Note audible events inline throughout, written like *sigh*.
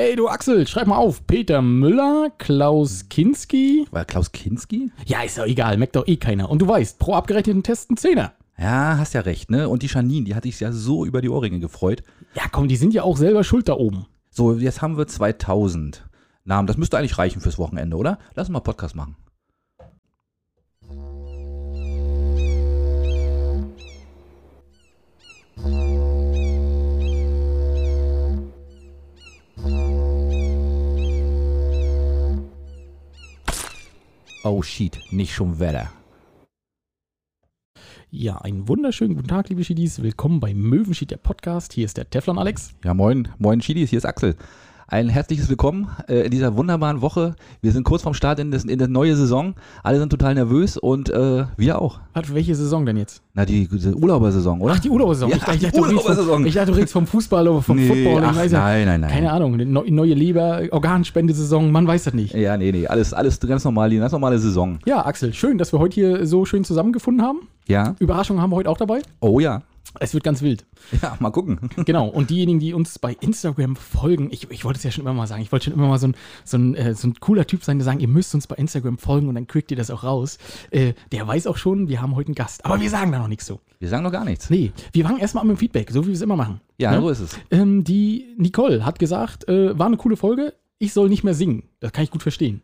Hey du Axel, schreib mal auf. Peter Müller, Klaus Kinski. War Klaus Kinski? Ja, ist doch egal, merkt doch eh keiner. Und du weißt, pro abgerechneten Test ein Zehner. Ja, hast ja recht, ne? Und die Janine, die hatte ich ja so über die Ohrringe gefreut. Ja, komm, die sind ja auch selber schuld da oben. So, jetzt haben wir 2000 Namen. Das müsste eigentlich reichen fürs Wochenende, oder? Lass uns mal Podcast machen. Oh shit, nicht schon Wetter. Ja, einen wunderschönen guten Tag, liebe Schiedis. Willkommen bei Möwenschied, der Podcast. Hier ist der Teflon Alex. Ja, moin, moin Chidis, hier ist Axel. Ein herzliches Willkommen äh, in dieser wunderbaren Woche. Wir sind kurz vorm Start in, das, in die neue Saison. Alle sind total nervös und äh, wir auch. Warte, welche Saison denn jetzt? Na, die, die Urlaubersaison, oder? Ach, die Urlaubsaison. Ja, ich, ich, dachte, du redest Urlaubsaison. vom, ich dachte, du redest vom Fußball oder vom Nee, Football. Ach, ja, nein, nein, nein. Keine Ahnung, neu- neue Leber, Organspendesaison, man weiß das nicht. Ja, nee, nee, alles, alles ganz normal, die ganz normale Saison. Ja, Axel, schön, dass wir heute hier so schön zusammengefunden haben. Ja? Überraschungen haben wir heute auch dabei. Oh ja. Es wird ganz wild. Ja, mal gucken. *laughs* Genau. Und diejenigen, die uns bei Instagram folgen, ich, ich wollte es ja schon immer mal sagen, ich wollte schon immer mal so ein, so, ein, äh, so ein cooler Typ sein, der sagen, ihr müsst uns bei Instagram folgen und dann kriegt ihr das auch raus. Äh, der weiß auch schon, wir haben heute einen Gast. Aber wir sagen da noch nichts so. Wir sagen noch gar nichts. Nee, wir fangen erstmal an mit dem Feedback, so wie wir es immer machen. Ja, Ne? so ist es. Ähm, die Nicole hat gesagt, äh, war eine coole Folge, ich soll nicht mehr singen. Das kann ich gut verstehen.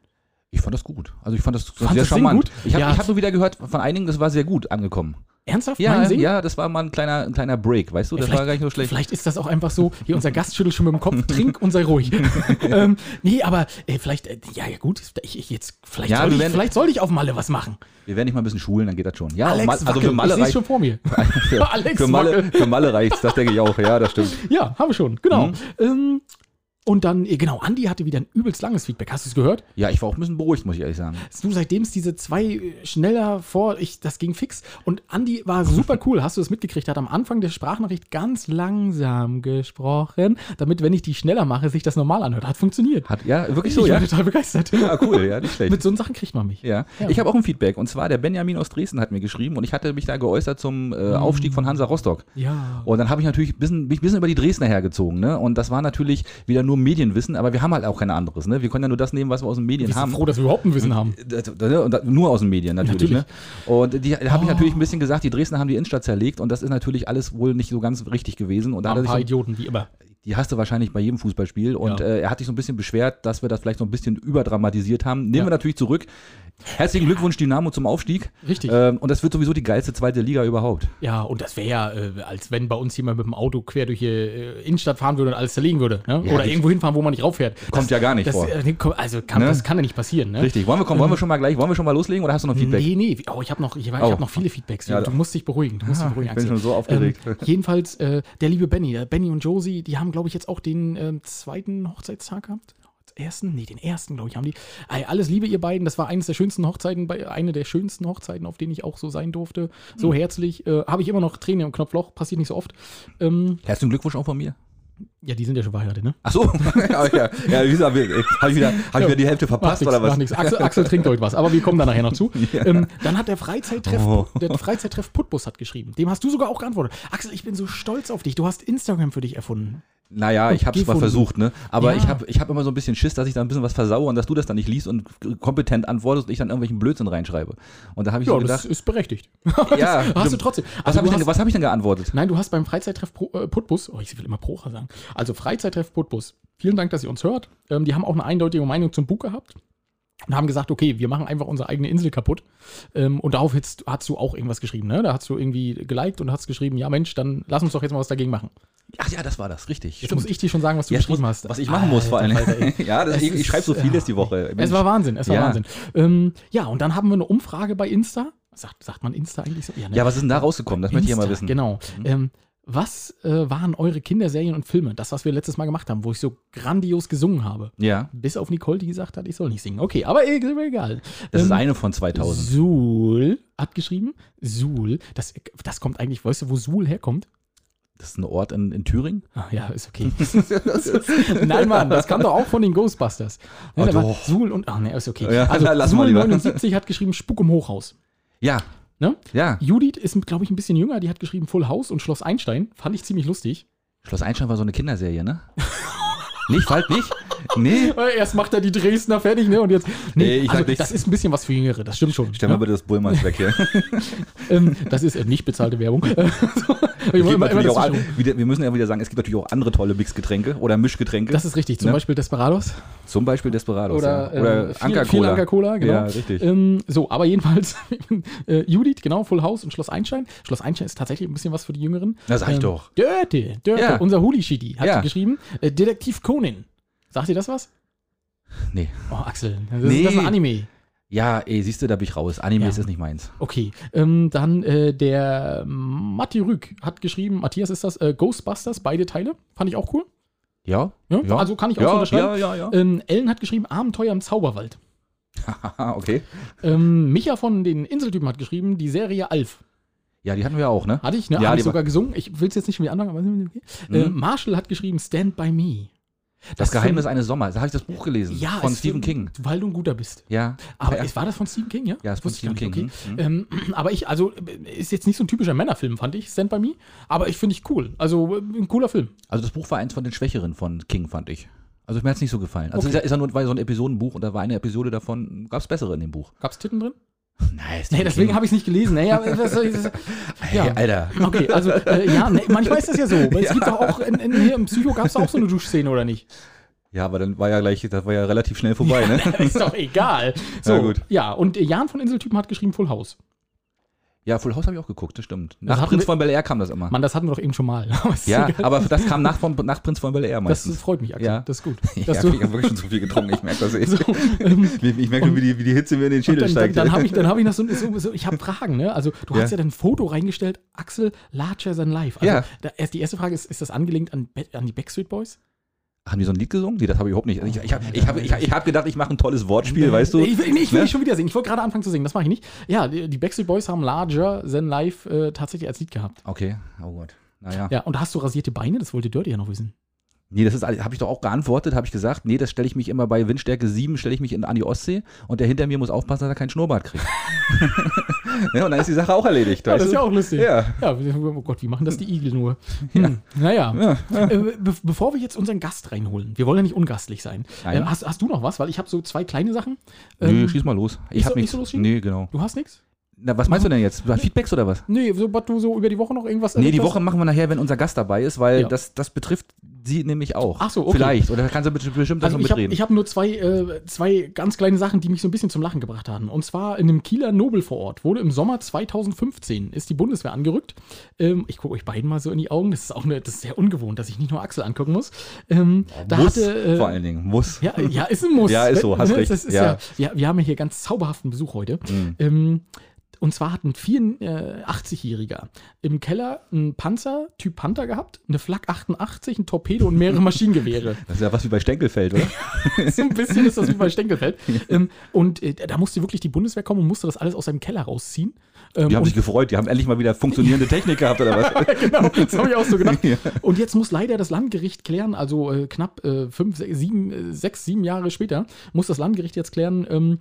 Ich fand das gut. Also ich fand das sehr das Singen charmant. gut? Ich habe Ja. hab nur wieder gehört von einigen, das war sehr gut angekommen. Ernsthaft? Ja, ja, das war mal ein kleiner, ein kleiner Break, weißt du? Das war gar nicht so schlecht. Vielleicht ist das auch einfach so, hier unser Gast schüttelt schon mit dem Kopf, trink und sei ruhig. *laughs* ähm, nee, aber äh, vielleicht, äh, ja, ja gut, ich, ich jetzt, vielleicht, Ja, soll ich, werden- vielleicht soll ich auf Malle was machen. Wir werden nicht mal ein bisschen schulen, dann geht das schon. Ja, Alex, Mal- also wackel, für Malle ich reicht schon vor mir. für, *laughs* *laughs* Alex, für Malle, wackel. für Malle reicht's, das denke ich auch. Ja, das stimmt. Ja, haben wir schon, genau. Mhm. Ähm, und dann, äh, genau, Andi hatte wieder ein übelst langes Feedback. Hast du es gehört? Ja, ich war auch ein bisschen beruhigt, muss ich ehrlich sagen. Du, seitdem es diese zwei äh, schneller vor, ich, das ging fix. Und Andi war super cool. Hast du das mitgekriegt? Hat am Anfang der Sprachnachricht ganz langsam gesprochen, damit, wenn ich die schneller mache, sich das normal anhört. Hat funktioniert. Hat, ja, wirklich ich so, ja? war total begeistert. Ja, cool, ja, nicht schlecht. Mit so einen Sachen kriegt man mich. Ja. Ja. ich habe auch ein Feedback. Und zwar der Benjamin aus Dresden hat mir geschrieben und ich hatte mich da geäußert zum äh, Aufstieg von Hansa Rostock. Ja. Und dann habe ich natürlich ein bisschen, ich ein bisschen über die Dresdner hergezogen. Ne? Und das war natürlich wieder nur Medienwissen, aber wir haben halt auch kein anderes. Ne? Wir können ja nur das nehmen, was wir aus den Medien Bist du haben. froh, dass wir überhaupt ein Wissen haben? Und nur aus den Medien natürlich. Natürlich. Ne? Und die da habe ich Oh. natürlich ein bisschen gesagt, die Dresdner haben die Innenstadt zerlegt und das ist natürlich alles wohl nicht so ganz richtig gewesen. Und da Ein paar Idioten, wie immer. Die hast du wahrscheinlich bei jedem Fußballspiel. Und Ja. äh, er hat sich so ein bisschen beschwert, dass wir das vielleicht so ein bisschen überdramatisiert haben. Nehmen Ja. wir natürlich zurück. Herzlichen Glückwunsch, Dynamo, zum Aufstieg. Richtig. Ähm, und das wird sowieso die geilste zweite Liga überhaupt. Ja, und das wäre ja, äh, als wenn bei uns jemand mit dem Auto quer durch die äh, Innenstadt fahren würde und alles zerlegen würde. Ne? Ja, Oder das- irgendwo hinfahren, wo man nicht rauffährt. Kommt ja gar nicht das, vor. äh, also kann, Ne? das kann ja nicht passieren. Ne? Richtig. Wollen wir, kommen, wollen wir schon mal gleich, wollen wir schon mal loslegen oder hast du noch Feedback? Nee, nee, oh, ich habe noch, ich, ich Oh. hab noch viele Feedbacks. Du musst dich beruhigen. Du musst dich Ah, beruhigen, ich bin Axel. schon so aufgeregt. Ähm, jedenfalls, äh, der liebe Benny, äh, Benny und Josie, die haben, glaube ich, jetzt auch den ähm, zweiten Hochzeitstag gehabt. Ersten? Nee, den ersten, glaube ich, haben die. Ey, alles Liebe, ihr beiden. Das war eines der schönsten Hochzeiten, bei, eine der schönsten Hochzeiten, auf denen ich auch so sein durfte. So Hm. herzlich. Äh, Habe ich immer noch Tränen im Knopfloch, passiert nicht so oft. Ähm, Herzlichen Glückwunsch auch von mir. Ja, die sind ja schon verheiratet, ne? Ach so. *laughs* ja, ja, ja, wie gesagt, habe ich, wieder, hab ich wieder die Hälfte verpasst Macht oder nix, was? nix. Axel, Axel trinkt heute was, aber wir kommen da nachher noch zu. *laughs* ähm, dann hat der Freizeittreff, Oh. der Freizeittreff Putbus hat geschrieben. Dem hast du sogar auch geantwortet. Axel, ich bin so stolz auf dich. Du hast Instagram für dich erfunden. Naja, ich habe es mal versucht, ne? Aber Ja. ich habe ich hab immer so ein bisschen Schiss, dass ich da ein bisschen was versaue und dass du das dann nicht liest und kompetent antwortest und ich dann irgendwelchen Blödsinn reinschreibe. Und da habe ich so Ja, das gedacht, ist berechtigt. *laughs* ja, hast du trotzdem. was Also habe du ich, denn- was hab ich denn geantwortet? Nein, du hast beim Freizeittreff Pro, äh, Putbus, oh, ich will immer Procha sagen, also Freizeittreff Putbus, vielen Dank, dass ihr uns hört. Ähm, die haben auch eine eindeutige Meinung zum Buch gehabt und haben gesagt, okay, wir machen einfach unsere eigene Insel kaputt. Ähm, und darauf hast, hast du auch irgendwas geschrieben, ne? Da hast du irgendwie geliked und hast geschrieben, ja Mensch, dann lass uns doch jetzt mal was dagegen machen. Ach ja, das war das, richtig. Jetzt muss ich dir schon sagen, was du Jetzt geschrieben muss, hast. Was ich machen muss vor allem. *laughs* Ja, das, ich, ich schreibe so vieles die Woche. Es war Wahnsinn, es war Ja. Wahnsinn. Ähm, ja, und dann haben wir eine Umfrage bei Insta. Sagt, sagt man Insta eigentlich so? ne? ja, was ist denn da rausgekommen? Das möchte ich ja mal Insta, wissen. Mhm. Genau. Ähm, was äh, waren eure Kinderserien und Filme? Das, was wir letztes Mal gemacht haben, wo ich so grandios gesungen habe. Ja, Bis auf Nicole, die gesagt hat, ich soll nicht singen. Okay, aber eh, egal. das ist Ähm, eine von 2000. Suhl hat geschrieben. Suhl. Das, das kommt eigentlich, weißt du, wo Suhl herkommt? Das ist ein Ort in, in Thüringen. Ah, ja, ist okay. *laughs* Nein, Mann, das kam doch auch von den Ghostbusters. Ne, Oh. Suhl und, ach ne, ist okay. Ja, also, na, *laughs* lass mal Suhl lieber. 79 hat geschrieben Spuk im Hochhaus. Ja, Ne? ja. Judith ist, glaube ich, ein bisschen jünger. Die hat geschrieben Full House und Schloss Einstein. Fand ich ziemlich lustig. Schloss Einstein war so eine Kinderserie, ne? *laughs* Nee, ich halt nicht. Nee. *laughs* Erst macht er die Dresdner fertig, ne? Und jetzt. Nee, Nee, ich also das ist ein bisschen was für Jüngere, das stimmt schon. Stell mal ja? bitte das Bullmanns weg hier. *laughs* ähm, das ist äh, nicht bezahlte Werbung. *laughs* So, Es ich gibt wollte immer- an- wieder, wir müssen ja wieder sagen, es gibt natürlich auch andere tolle Mixgetränke oder Mischgetränke. das ist richtig. Zum Ne? Beispiel Desperados Zum Beispiel Desperados. oder, ja. oder ähm, viel- Anker viel Cola. Anker Cola, genau. Ja, richtig. Ähm, so, aber jedenfalls äh, Judith, genau, Full House und Schloss Einstein. Schloss Einstein ist tatsächlich ein bisschen was für die Jüngeren. Na, sag ich Ähm, doch. Dörte, Dörte, Ja. unser Huli-Shidi hat Ja. geschrieben. Äh, Detektiv Conan. Sagt dir das was? Nee. Oh, Axel, das, Nee. ist, das ist ein Anime. Ja, ey, siehst du, da bin ich raus. Anime Ja. ist nicht meins. Okay, ähm, dann äh, der Matti Rück hat geschrieben, Matthias ist das, äh, Ghostbusters, beide Teile. Fand ich auch cool. Ja? Ja, Ja. Also kann ich auch so Ja, unterschreiben. ja, ja, ja. Ähm, Ellen hat geschrieben, Abenteuer im Zauberwald. *laughs* Okay. Ähm, Micha von den Inseltypen hat geschrieben, die Serie Alf. Ja, die hatten wir auch, ne? Hatte ich, ne? Ja, Habe ich sogar gesungen. Ich will es jetzt nicht mit anderen, aber okay. Äh, Mhm. Marshall hat geschrieben, Stand by Me. Das Geheimnis eines Sommers. Da habe ich das Buch gelesen. ja, von Stephen King. Weil du ein guter bist. Ja. Aber es war das von Stephen King, ja? Ja, ist von Stephen King. nicht, Mhm. Okay. Ähm, aber ich, also, ist jetzt nicht so ein typischer Männerfilm, fand ich, Stand by Me. Aber ich finde ich cool. Also, ein cooler Film. Also das Buch war eins von den Schwächeren von King, fand ich. Also mir hat es nicht so gefallen. Also Okay. ist ja, nur war so ein Episodenbuch und da war eine Episode davon, gab es bessere in dem Buch. Gab's Titten drin? Nice. Nee, deswegen habe ich es nicht gelesen. Naja, das? *laughs* Hey, ja. Alter. Okay, also, äh, ja, ne, manchmal ist das ja so. Weil es *laughs* gibt doch auch, in, in, hier im Psycho gab es auch so eine Duschszene, oder nicht? Ja, aber dann war ja gleich, das war ja relativ schnell vorbei, *laughs* ne? ist doch egal. So, Ja, gut. ja, und Jan von Inseltypen hat geschrieben Full House. Ja, Full House habe ich auch geguckt, das stimmt. Das Nach hatten Prinz von Bel Air kam das immer. Mann, das hatten wir doch eben schon mal. *laughs* Ja, aber das kam nach, von, nach Prinz von Bel Air das meistens. freut mich, Axel. Ja. Das ist gut. *laughs* ja, ich habe wirklich schon zu viel getrunken, ich merke das *laughs* eh. so, ähm, Ich, merke nur, wie die, wie die Hitze mir in den Und Schädel dann, dann, steigt. dann habe ich, dann hab ich noch so, so, so ich habe Fragen, ne? Also du Ja. hast ja dann ein Foto reingestellt, Axel Larcher than Life. Also, Ja. da, die erste Frage ist, ist das angelehnt an, an die Backstreet Boys? Haben die so ein Lied gesungen? Nee, das habe ich überhaupt nicht. Ich, ich habe ich hab, ich, ich hab gedacht, ich mache ein tolles Wortspiel, weißt du? Ich, will- nee, ich will Ne? nicht schon wieder singen. Ich wollte gerade anfangen zu singen, das mache ich nicht. Ja, die, die Backstreet Boys haben Larger than Life äh, tatsächlich als Lied gehabt. Okay, oh Gott. Naja. Ja, und hast du rasierte Beine? Das wollte Dirty ja noch wissen. Nee, das ist, habe ich doch auch geantwortet, habe ich gesagt, nee, das stelle ich mich immer bei Windstärke 7, stelle ich mich in, an die Ostsee und der hinter mir muss aufpassen, dass er keinen Schnurrbart kriegt. *laughs* ja, und dann ist die Sache auch erledigt. Ja, das ist ja auch lustig. Ja. Ja, oh Gott, wie machen das die Igel nur? Hm, Naja, Ja. äh, be bevor wir jetzt unseren Gast reinholen, wir wollen ja nicht ungastlich sein. Nein. Äh, hast, hast du noch was? Weil ich habe so zwei kleine Sachen. Nö, Ähm, schieß mal los. Ich nicht habe so- nicht nichts. so nee, genau. du hast nichts? Na, was meinst du denn jetzt? Feedbacks oder was? Nee, so, was du so über die Woche noch irgendwas Nee, die? Woche machen wir nachher, wenn unser Gast dabei ist, weil Ja. das, das betrifft sie nämlich auch. Ach so, okay. Vielleicht. Oder kannst du bestimmt Also ich habe mitreden. ich hab nur zwei, äh, zwei ganz kleine Sachen, die mich so ein bisschen zum Lachen gebracht haben. Und zwar in einem Kieler Nobelvorort wurde im Sommer 2015 ist die Bundeswehr angerückt. Ähm, ich gucke euch beiden mal so in die Augen. Das ist auch eine, das ist sehr ungewohnt, dass ich nicht nur Axel angucken muss. Ähm, da muss, hatte, äh, vor allen Dingen. Muss. Ja, ja, ist ein Muss. *laughs* Ja, ist so, hast Ne, recht. Das ist Ja. ja. Ja, wir haben ja hier ganz zauberhaften Besuch heute. Mhm. Ähm, und zwar hat ein 84-Jähriger im Keller einen Panzer, Typ Panther gehabt, eine Flak 88, ein Torpedo und mehrere Maschinengewehre. *laughs* Das ist ja was wie bei Stenkelfeld, oder? *laughs* so ein bisschen ist das wie bei Stenkelfeld. ähm, und äh, da musste wirklich die Bundeswehr kommen und musste das alles aus seinem Keller rausziehen. Ähm, Die haben sich gefreut, die haben endlich mal wieder funktionierende Technik gehabt, oder was? *laughs* genau, das habe ich auch so gedacht. Und jetzt muss leider das Landgericht klären, also äh, knapp äh, fünf, sechs, sieben, äh, sechs, sieben Jahre später, muss das Landgericht jetzt klären, ähm,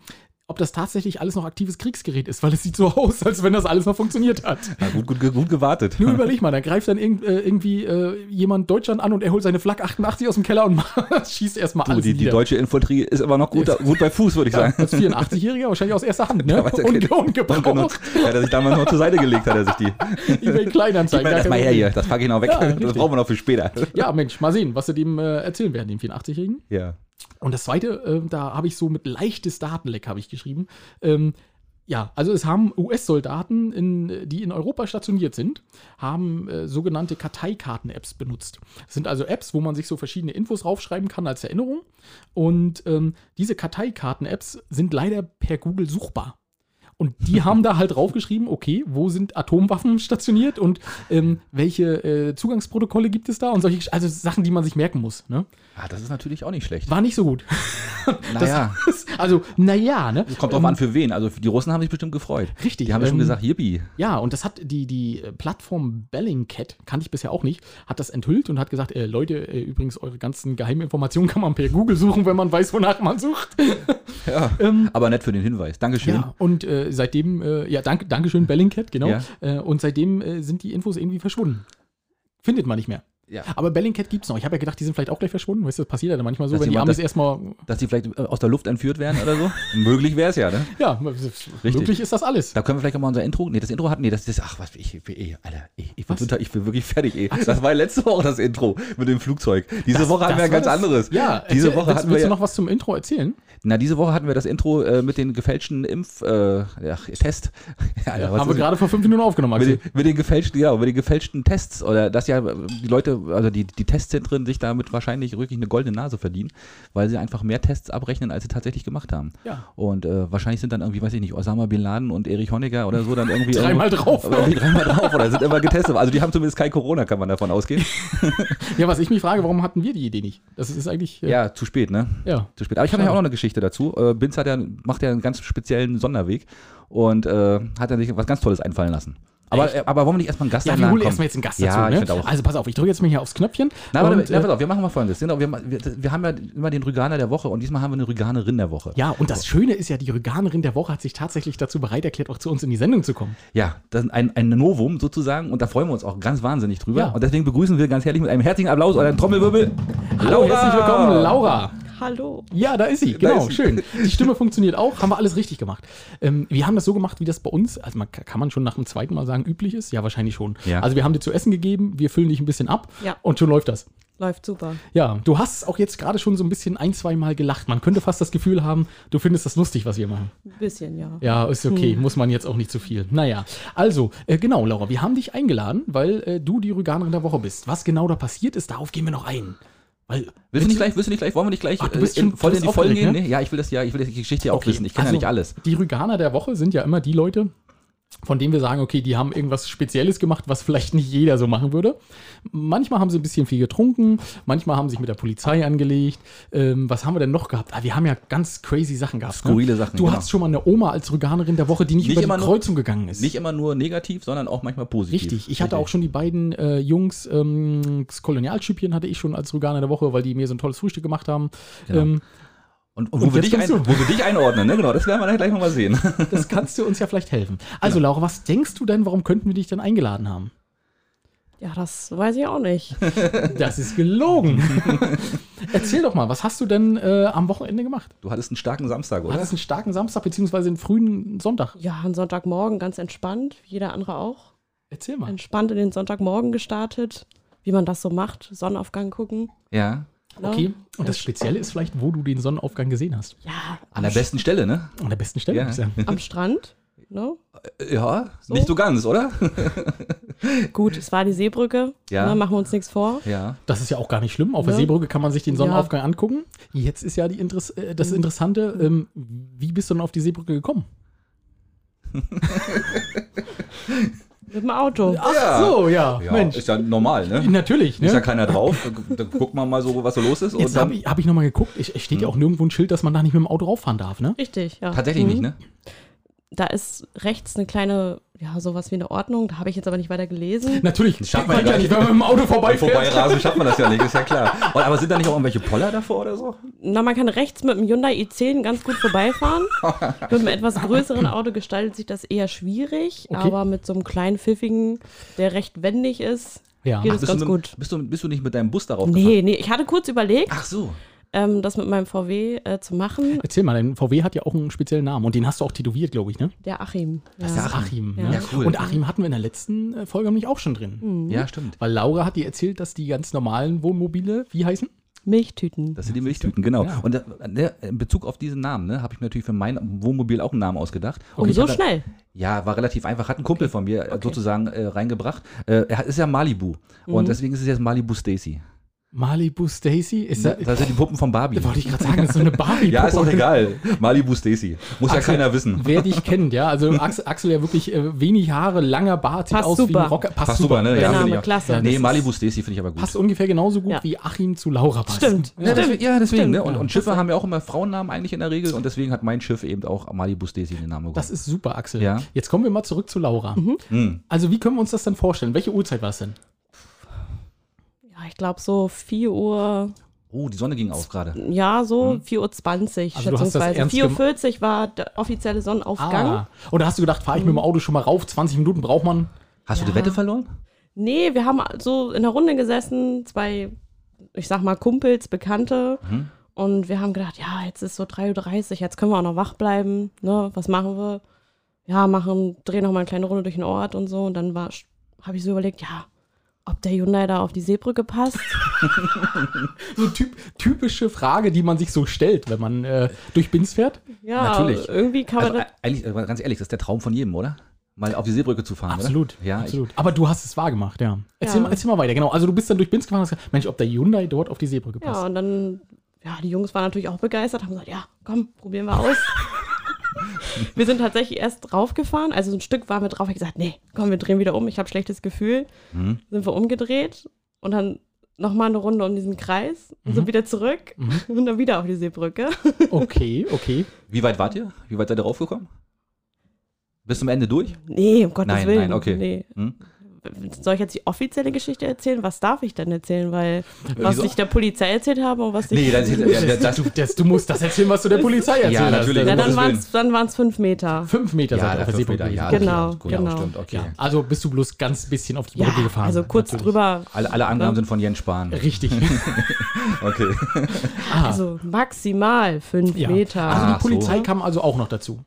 ob das tatsächlich alles noch aktives Kriegsgerät ist, weil es sieht so *laughs* aus, als wenn das alles noch funktioniert hat. Na, gut, gut, gut gewartet. Nur überleg mal, da greift dann irgend, äh, irgendwie äh, jemand Deutschland an und er holt seine Flak 88 aus dem Keller und *laughs* schießt erstmal alles die, die nieder. deutsche Infanterie ist immer noch gut, gut bei Fuß, würde ich ja, sagen. als 84-Jähriger wahrscheinlich aus erster Hand, ne? Er kennt- ungebraucht. Ja, der sich damals noch zur Seite gelegt hat, er sich die. *laughs* eBay Kleinanzeigen. Gar das mal her hier, das packe ich noch weg. Ja, das brauchen wir noch für später. Ja, Mensch, mal sehen, was sie dem äh, erzählen werden, dem 84-Jährigen. Ja. Und das zweite, äh, da habe ich so mit leichtes Datenleck habe ich geschrieben. Ähm, ja, also es haben US-Soldaten, die in Europa stationiert sind, haben äh, sogenannte Karteikarten-Apps benutzt. Das sind also Apps, wo man sich so verschiedene Infos raufschreiben kann als Erinnerung. Und ähm, diese Karteikarten-Apps sind leider per Google suchbar. Und die haben da halt draufgeschrieben, okay, wo sind Atomwaffen stationiert und ähm, welche äh, Zugangsprotokolle gibt es da und solche, also Sachen, die man sich merken muss. Ne? Ah, das ist natürlich auch nicht schlecht. War nicht so gut. *laughs* Naja, Das, also, naja, ne? kommt drauf an, für wen. Also die Russen haben sich bestimmt gefreut. Richtig. Die haben ja schon ähm, gesagt, yippie. Ja, und das hat die, die Plattform Bellingcat, kannte ich bisher auch nicht, hat das enthüllt und hat gesagt, äh, Leute, äh, übrigens, eure ganzen Geheiminformationen kann man per Google suchen, wenn man weiß, wonach man sucht. Ja. *laughs* ähm, Aber nett für den Hinweis. Dankeschön. ja, und äh, seitdem, äh, ja, danke, Dankeschön, Bellingcat, genau. Ja. Äh, und seitdem äh, sind die Infos irgendwie verschwunden. Findet man nicht mehr. Ja. Aber Bellingcat gibt's noch. Ich habe ja gedacht, die sind vielleicht auch gleich verschwunden. Weißt du, das passiert ja dann manchmal so, Dass wenn die jemand Amis das- erstmal. Dass die vielleicht äh, aus der Luft entführt werden oder so. *laughs* Möglich wäre es ja, ne? Ja, möglich ist das alles. Da können wir vielleicht auch mal unser Intro. Nee, das Intro hatten. Nee, das ist. Ach, was, ich, ich, Alter, ich, ich, bin Was? total, ich bin wirklich fertig, ey. Das war letzte Woche das Intro mit dem Flugzeug. Diese Woche hatten wir ein ganz das- anderes. Ja, diese erzähl, Woche willst, hatten wir willst ja, du noch was zum Intro erzählen? Na, diese Woche hatten wir das Intro äh, mit den gefälschten Impf äh, ja, Test. *laughs* Ja, Alter, Haben wir gerade vor fünf Minuten aufgenommen, mit den, mit den gefälschten, ja, mit den gefälschten Tests oder dass ja die Leute, also die, die Testzentren sich damit wahrscheinlich wirklich eine goldene Nase verdienen, weil sie einfach mehr Tests abrechnen, als sie tatsächlich gemacht haben. Ja. Und äh, wahrscheinlich sind dann irgendwie, weiß ich nicht, Osama Bin Laden und Erich Honecker oder so dann irgendwie *laughs* Dreimal drauf. Irgendwie *laughs* dreimal drauf oder sind immer getestet. Also die haben zumindest kein Corona, kann man davon ausgehen. *laughs* Ja, was ich mich frage, warum hatten wir die Idee nicht? Das ist eigentlich. äh, Ja, zu spät, ne? ja. Zu spät. Aber ich habe ja auch noch eine Geschichte dazu. Äh, Binz hat ja, macht ja einen ganz speziellen Sonderweg und äh, hat ja sich was ganz Tolles einfallen lassen. Aber, Echt? aber wollen wir nicht erstmal einen Gast Ja, wir einladen? holen Komm. erstmal jetzt einen Gast Ja, dazu. ich Ne? Also pass auf, ich drücke jetzt mal hier aufs Knöpfchen. Na, warte, und, na, äh, pass auf, wir machen mal folgendes. Genau, wir, wir, wir haben ja immer den Rüganer der Woche und diesmal haben wir eine Rüganerin der Woche. ja, und das Schöne ist ja, die Rüganerin der Woche hat sich tatsächlich dazu bereit erklärt, auch zu uns in die Sendung zu kommen. Ja, das ist ein, ein Novum sozusagen und da freuen wir uns auch ganz wahnsinnig drüber. Ja. Und deswegen begrüßen wir ganz herzlich mit einem herzlichen Applaus oder einem Trommelwirbel. Hallo, herzlich willkommen, Laura. Hallo. Ja, da ist sie, genau, ist sie. schön. Die Stimme funktioniert auch, haben wir alles richtig gemacht. Ähm, wir haben das so gemacht, wie das bei uns, also man, kann man schon nach dem zweiten Mal sagen, üblich ist? Ja, wahrscheinlich schon. Ja. Also wir haben dir zu essen gegeben, wir füllen dich ein bisschen ab Ja. und schon läuft das. Läuft super. Ja, du hast auch jetzt gerade schon so ein bisschen ein, zwei Mal gelacht. Man könnte fast das Gefühl haben, du findest das lustig, was wir machen. Ein bisschen, ja. Ja, ist okay, muss man jetzt auch nicht zu viel. Naja, also, äh, genau, Laura, wir haben dich eingeladen, weil äh, du die Rüganerin der Woche bist. Was genau da passiert ist, darauf gehen wir noch ein. Weil, Willst du nicht gleich, willst du nicht gleich, wollen wir nicht gleich Ach, du bist äh, in, schon- voll du in bist die Vollen gehen? Nee, ja, ich will das ja, ich will die Geschichte ja auch Okay, wissen. Ich kenne also- ja nicht alles. Die Rüganer der Woche sind ja immer die Leute, von denen wir sagen, okay, die haben irgendwas Spezielles gemacht, was vielleicht nicht jeder so machen würde. Manchmal haben sie ein bisschen viel getrunken, manchmal haben sie sich mit der Polizei angelegt. Ähm, was haben wir denn noch gehabt? Ah, wir haben ja ganz crazy Sachen gehabt. Skurrile ne? Sachen, Du genau. hattest schon mal eine Oma als Rüganerin der Woche, die nicht, Nicht über die nur- Kreuzung gegangen ist. Nicht immer nur negativ, sondern auch manchmal positiv. Richtig. Ich hatte auch schon die beiden äh, Jungs, ähm, das Kolonialschüppchen hatte ich schon als Rüganer der Woche, weil die mir so ein tolles Frühstück gemacht haben. Genau. Ähm, Und, und, wo, Und wir dich ein, wo wir dich einordnen, ne? Genau, das werden wir dann gleich nochmal sehen. *laughs* das kannst du uns ja vielleicht helfen. Also, Laura, was denkst du denn, warum könnten wir dich denn eingeladen haben? Ja, das weiß ich auch nicht. *laughs* Das ist gelogen. *laughs* Erzähl doch mal, was hast du denn äh, am Wochenende gemacht? Du hattest einen starken Samstag, oder? das einen starken Samstag beziehungsweise einen frühen Sonntag? Ja, ein Sonntagmorgen ganz entspannt, wie jeder andere auch. Erzähl mal. Entspannt in den Sonntagmorgen gestartet, wie man das so macht, Sonnenaufgang gucken. Ja. Ne? Okay. Und das Spezielle ist vielleicht, wo du den Sonnenaufgang gesehen hast. Ja, An der besten Stelle, ne? An der besten Stelle. Ja. am Strand. Ne? Ja, nicht so ganz, oder? *laughs* Gut, es war die Seebrücke. Ja. Ne, machen wir uns nichts vor. Ja. Das ist ja auch gar nicht schlimm. Auf der Ne? Seebrücke kann man sich den Sonnenaufgang angucken. Jetzt ist ja die Interess äh, das Interessante, ähm, wie bist du denn auf die Seebrücke gekommen? *laughs* Mit dem Auto. Ach Ja. so, ja. Ja, Mensch. ist ja normal, ne? Natürlich, ne? Ist ja keiner drauf. Da, da guckt man mal so, was so los ist. Jetzt dann, habe ich, hab ich nochmal geguckt. Ich- Es steht ja auch nirgendwo ein Schild, dass man da nicht mit dem Auto rauffahren darf, ne? Richtig, ja. tatsächlich Mhm. nicht, ne? Da ist rechts eine kleine, ja, sowas wie eine Ordnung. Da habe ich jetzt aber nicht weiter gelesen. *laughs* Natürlich. schafft man ja nicht. wenn man mit dem Auto Bei vorbeifährt. Vorbeirasen schafft man das ja nicht, ist ja *laughs* klar. Und, aber sind da nicht auch irgendwelche Poller davor oder so? Na, man kann rechts mit dem Hyundai i10 ganz gut vorbeifahren. *laughs* mit einem etwas größeren Auto gestaltet sich das eher schwierig, Okay. aber mit so einem kleinen pfiffigen, der recht wendig ist, Ja. geht Ach, es ganz du, mit, gut. Bist, du, bist du nicht mit deinem Bus darauf gefahren? Nee, nee, ich hatte kurz überlegt, Ach so. Ähm, das mit meinem VW äh, zu machen. Erzähl mal, dein VW hat ja auch einen speziellen Namen und den hast du auch tätowiert, glaube ich, ne? Der Achim. Ja. Das ist Achim. Ja. Ne? Ja, cool. Und Achim hatten wir in der letzten äh, Folge nämlich auch schon drin. Mhm. Ja, stimmt. Weil Laura hat dir erzählt, dass die ganz normalen Wohnmobile, wie heißen? Milchtüten. Das sind die Milchtüten, genau. Ja. Und äh, ne, in Bezug auf diesen Namen, ne, habe ich mir natürlich für mein Wohnmobil auch einen Namen ausgedacht. Und ich so hatte- schnell. Ja, war relativ einfach. Hat ein Kumpel von mir äh, Okay. sozusagen äh, reingebracht. Äh, er hat- ist ja Malibu. Und Mhm. deswegen ist es jetzt Malibu Stacy. Malibu Stacy? Ist da, Das sind die Puppen von Barbie. wollte ich gerade sagen, das ist so eine barbie *laughs* Ja, ist auch egal. Malibu Stacy. Muss ja Axel, keiner wissen. Wer dich *laughs* kennt, ja. Also Axel, Axel ja wirklich äh, wenig Haare, langer Bart, sieht Passt aus wie ein super. Rocker. Passt, Passt super, super, ne? Ja, Name, finde ich auch. klasse. Ja, Nee, das Malibu Stacy finde ich aber gut. Passt ungefähr genauso gut Ja. wie Achim zu Laura passt. Stimmt. Ja. Ja, deswegen, ja, deswegen Stimmt. ne? Und, Ja. und Schiffe haben ja auch immer Frauennamen eigentlich in der Regel und deswegen hat mein Schiff eben auch Malibu Stacy den Namen bekommen. Das ist super, Axel. Ja. Jetzt kommen wir mal zurück zu Laura. Hm. Also, wie können wir uns das denn vorstellen? Welche Uhrzeit war es denn? Ja, ich glaube so 4 Uhr, Oh, die Sonne ging auf gerade. ja, so 4.20 Uhr Also schätzungsweise. ernst 4.40 Uhr war der offizielle Sonnenaufgang. Ah. Und da hast du gedacht, fahre ich mit dem Auto schon mal rauf? 20 Minuten braucht man. Hast du die Ja. Wette verloren? Nee, wir haben so in der Runde gesessen, zwei, ich sag mal, Kumpels, Bekannte. Mhm. Und wir haben gedacht, ja, jetzt ist so 3.30 Uhr, jetzt können wir auch noch wach bleiben. Ne? Was machen wir? Ja, machen, drehen noch mal eine kleine Runde durch den Ort und so. Und dann habe ich so überlegt, ja, ob der Hyundai da auf die Seebrücke passt. *laughs* So typ, typische Frage, die man sich so stellt, wenn man äh, durch Binz fährt. Ja, Natürlich. irgendwie kann man Also, das. äh, eigentlich, äh, ganz ehrlich, das ist der Traum von jedem, oder? Mal auf die Seebrücke zu fahren, Absolut. oder? Ja, absolut. Aber du hast es wahr gemacht, ja. Erzähl, Ja. Mal, erzähl mal weiter, genau. Also du bist dann durch Binz gefahren und hast gesagt, Mensch, ob der Hyundai dort auf die Seebrücke passt. Ja, und dann, ja, die Jungs waren natürlich auch begeistert, haben gesagt, ja, komm, probieren wir aus. *laughs* *laughs* wir sind tatsächlich erst draufgefahren, also ein Stück waren wir drauf, ich gesagt, nee, komm, wir drehen wieder um, ich habe schlechtes Gefühl. Mhm. Sind wir umgedreht und dann nochmal eine Runde um diesen Kreis und Mhm. sind wieder zurück *laughs* und dann wieder auf die Seebrücke. *laughs* Okay, okay. Wie weit wart ihr? Wie weit seid ihr raufgekommen? Bis zum Ende durch? Nee, um Gottes Nein, Willen. nein, okay. Nee. Hm? Soll ich jetzt die offizielle Geschichte erzählen? Was darf ich denn erzählen? Weil was wieso? ich der Polizei erzählt habe und was ich Nee, das, *laughs* ja, ja, das, Du, das, du musst das erzählen, was du der Polizei erzählt Ja, hast. natürlich. Ja, um dann waren es dann waren's fünf Meter. Fünf Meter ja, der fünf Meter, ja. Genau, gut, genau. Ja, stimmt, okay. Ja, also bist du bloß ganz bisschen auf die Ja, Brücke gefahren. also kurz natürlich. drüber. Alle, alle Angaben sind von Jens Spahn. Richtig. *laughs* Okay. Ah, *laughs* Also maximal fünf ja. Meter. Also die Polizei so. kam also auch noch dazu.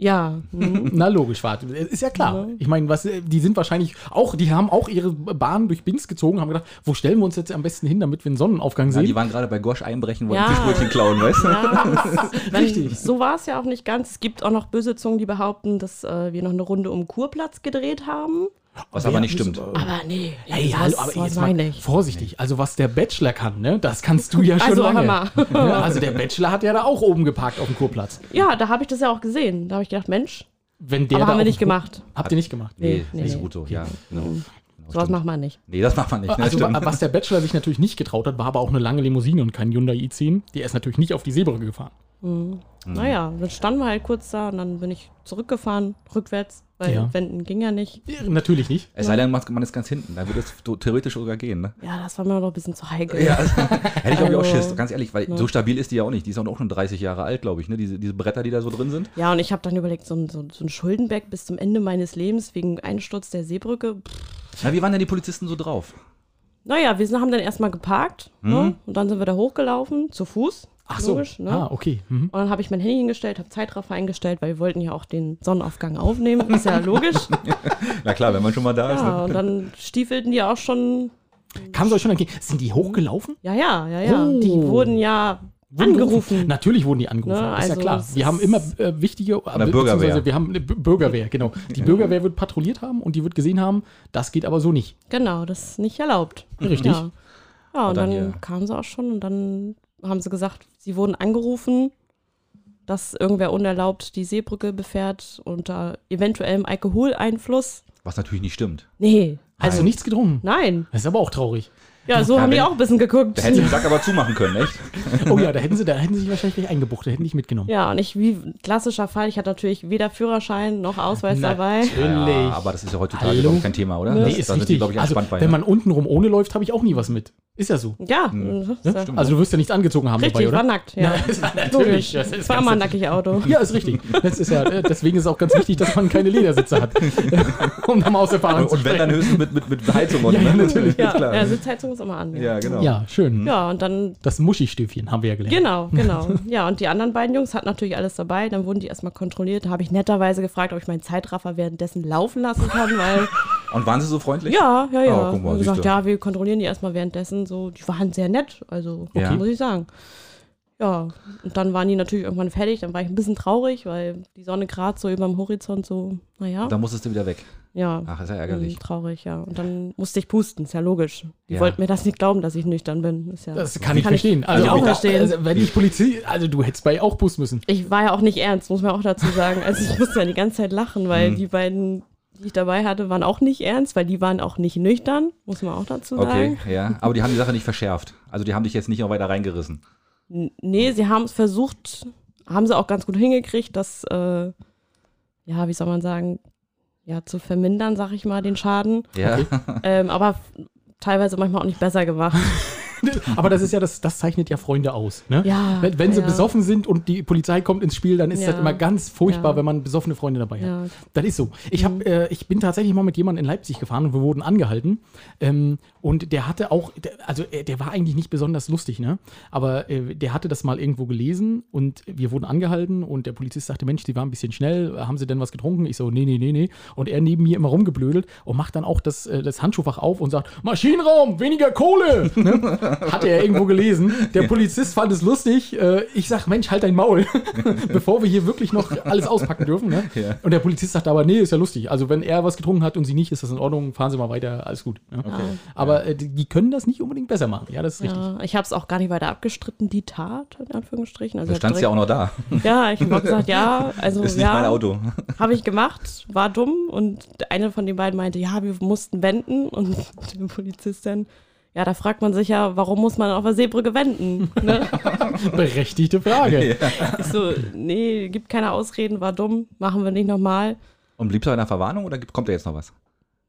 Ja. mhm. *laughs* Na logisch, warte. Ist ja klar. Ja. Ich meine, was, die sind wahrscheinlich auch, die haben auch ihre Bahn durch Binz gezogen, haben gedacht, wo stellen wir uns jetzt am besten hin, damit wir einen Sonnenaufgang Ja, die sehen? waren gerade bei Gosch einbrechen, wollten Ja. Fischbrötchen klauen, weißt du? Ja, *laughs* Richtig. So war es ja auch nicht ganz. Es gibt auch noch böse Zungen, die behaupten, dass äh, wir noch eine Runde um Kurplatz gedreht haben. Was aber nicht stimmt. Aber nee, Ey, sowas- hallo, aber jetzt meine mal ich. vorsichtig. Also was der Bachelor kann, ne, das kannst du ja *laughs* schon Also, lange. Hammer. *laughs* Ja, also der Bachelor hat ja da auch oben geparkt auf dem Kurplatz. Ja, da habe ich das ja auch gesehen. Da habe ich gedacht, Mensch, Wenn der aber da haben wir nicht gemacht. Habt ihr nicht gemacht? Nee, Nee, nicht so nee. gut so, ja. Genau. Genau, Sowas stimmt. macht man nicht. Nee, das macht man nicht. Ne, Also stimmt. was der Bachelor sich natürlich nicht getraut hat, war aber auch eine lange Limousine und kein Hyundai i10. Der ist natürlich nicht auf die Seebrücke gefahren. Mhm. Naja, dann standen wir halt kurz da und dann bin ich zurückgefahren, rückwärts, weil Ja. wenden ging ja nicht. Ja, Natürlich nicht. Es sei denn, man man ist ganz hinten, dann würde es theoretisch sogar gehen, ne? Ja, das war mir noch ein bisschen zu heikel. Ja, also, *laughs* hätte ich glaube ich auch Also, Schiss, ganz ehrlich, weil ne. so stabil ist die ja auch nicht. Die ist auch schon 30 Jahre alt, glaube ich, ne? Diese, diese Bretter, die da so drin sind. Ja, und ich habe dann überlegt, so ein, so, so ein Schuldenberg bis zum Ende meines Lebens wegen Einsturz der Seebrücke. Pff. Na, wie waren denn die Polizisten so drauf? Naja, wir haben dann erstmal geparkt Mhm. ne? und dann sind wir da hochgelaufen, zu Fuß. Ach so. Logisch, ne? Ah, okay. Mhm. Und dann habe ich mein Handy hingestellt, habe Zeitraffer eingestellt, weil wir wollten ja auch den Sonnenaufgang aufnehmen. Ist ja logisch. *laughs* Na klar, wenn man schon mal da ist. ja, Ne? und dann stiefelten die auch schon. Kam es euch schon entgegen? Sind die hochgelaufen? Ja, ja, ja, ja. Oh. Die wurden ja Wurden angerufen. Natürlich wurden die angerufen. Ne, ist ja also klar. es Wir haben immer äh, wichtige. äh, Bürgerwehr. Wir haben eine B- Bürgerwehr, genau. Die Bürgerwehr wird patrouilliert haben und die wird gesehen haben, das geht aber so nicht. Genau, das ist nicht erlaubt. Richtig. Ja, ja und, Und dann dann, kamen sie auch schon und dann haben sie gesagt, sie wurden angerufen, dass irgendwer unerlaubt die Seebrücke befährt unter eventuellem Alkoholeinfluss. Was natürlich nicht stimmt. Nee, Hast also du nichts getrunken? nein. Das ist aber auch traurig. Ja, so Ja, haben die wenn- auch ein bisschen geguckt. Da hätten sie den Sack aber zumachen können, echt? *laughs* Oh ja, da hätten sie, da hätten sie sich wahrscheinlich gleich eingebucht, da hätten die dich mitgenommen. Ja, und ich, wie klassischer Fall, ich hatte natürlich weder Führerschein noch Ausweis dabei. Natürlich. Ja, aber das ist ja heutzutage Hallo? glaub ich, kein Thema, oder? Nee, das, ist da sind die, richtig. glaube ich, also, entspannt bei. wenn ne? man untenrum ohne läuft, habe ich auch nie was mit. Ist ja so. Ja, Ne? das ist ja- Also du wirst ja nichts angezogen haben richtig, dabei, ich war oder? nackt. Ja. *laughs* Ist- natürlich. Das ist war mal nackig Auto. *laughs* Ja, ist richtig. Das ist ja, äh, deswegen ist es auch ganz wichtig, dass man keine Ledersitze hat. *laughs* um da mal aus Erfahrung und, zu und wenn dann höchstens mit, mit, mit Heizung und Ja, ja, ne? natürlich. Ist Ja, klar. ja, Sitzheizung ist immer an. Ja, ja, genau. Ja, schön. ja und dann Das Muschistöfchen haben wir ja gelernt. Genau, genau. Ja, und die anderen beiden Jungs hatten natürlich alles dabei. Dann wurden die erstmal kontrolliert. Da habe ich netterweise gefragt, ob ich meinen Zeitraffer währenddessen laufen lassen kann, weil Und waren sie so freundlich? ja, ja, ja. Oh, mal, und gesagt, ja, wir kontrollieren die erstmal währenddessen. So, die waren sehr nett, also Ja. muss ich sagen. Ja, und dann waren die natürlich irgendwann fertig. Dann war ich ein bisschen traurig, weil die Sonne gerade so über dem Horizont so, naja, dann musstest du wieder weg. ja. Ach, ist ja ärgerlich. ähm, Traurig, ja. Und dann musste ich pusten, ist ja logisch. Die Ja. wollten mir das nicht glauben, dass ich nüchtern bin. Ist ja, Das kann ich verstehen. Kann ich auch verstehen. Also, wenn ich Polizei, also du hättest bei auch Bus müssen. Ich war ja auch nicht ernst, muss man auch dazu sagen. Also ich musste ja die ganze Zeit lachen, weil Mhm. die beiden, die ich dabei hatte, waren auch nicht ernst, weil die waren auch nicht nüchtern, muss man auch dazu Okay, sagen. ja. Aber die haben die Sache nicht verschärft. Also die haben dich jetzt nicht noch weiter reingerissen. N- Nee, sie haben es versucht, haben sie auch ganz gut hingekriegt, das, äh, ja, wie soll man sagen, ja, zu vermindern, sag ich mal, den Schaden. Ja. Ähm, aber teilweise manchmal auch nicht besser gemacht. *laughs* *laughs* Aber das ist ja, das, das zeichnet ja Freunde aus. Ne? Ja, Wenn, wenn sie ja. besoffen sind und die Polizei kommt ins Spiel, dann ist Ja. das immer ganz furchtbar, wenn man besoffene Freunde dabei hat. Das ist so. Ich, hab, äh, ich bin tatsächlich mal mit jemandem in Leipzig gefahren und wir wurden angehalten. Ähm, und der hatte auch, der, also äh, der war eigentlich nicht besonders lustig, ne? Aber äh, der hatte das mal irgendwo gelesen und wir wurden angehalten und der Polizist sagte, Mensch, die waren ein bisschen schnell, haben sie denn was getrunken? Ich so, nee, nee, nee, nee. Und er neben mir immer rumgeblödelt und macht dann auch das, äh, das Handschuhfach auf und sagt, Maschinenraum, weniger Kohle! *laughs* ne? *laughs* Hatte er irgendwo gelesen. Der Polizist fand es lustig. Äh, ich sag, Mensch, halt dein Maul, *laughs* bevor wir hier wirklich noch alles auspacken dürfen. Ne? Ja. Und der Polizist sagt aber, nee, ist ja lustig. Also wenn er was getrunken hat und sie nicht, ist das in Ordnung, fahren Sie mal weiter, alles gut. Ne? Aber äh, die, können das nicht unbedingt besser machen. Ja, das ist richtig. Ja, ich habe es auch gar nicht weiter abgestritten, die Tat, in Anführungsstrichen. Also Da stand ja auch noch da. Ja, ich habe gesagt, ja, also Ist nicht mein ja, Auto. habe ich gemacht, war dumm. Und eine von den beiden meinte, ja, wir mussten wenden. Und *laughs* die Polizistin, ja, da fragt man sich ja, warum muss man auf der Seebrücke wenden? Ne? *laughs* Berechtigte Frage. Ich so, nee, gibt keine Ausreden, war dumm, machen wir nicht nochmal. Und bliebst du in der Verwarnung oder kommt da jetzt noch was?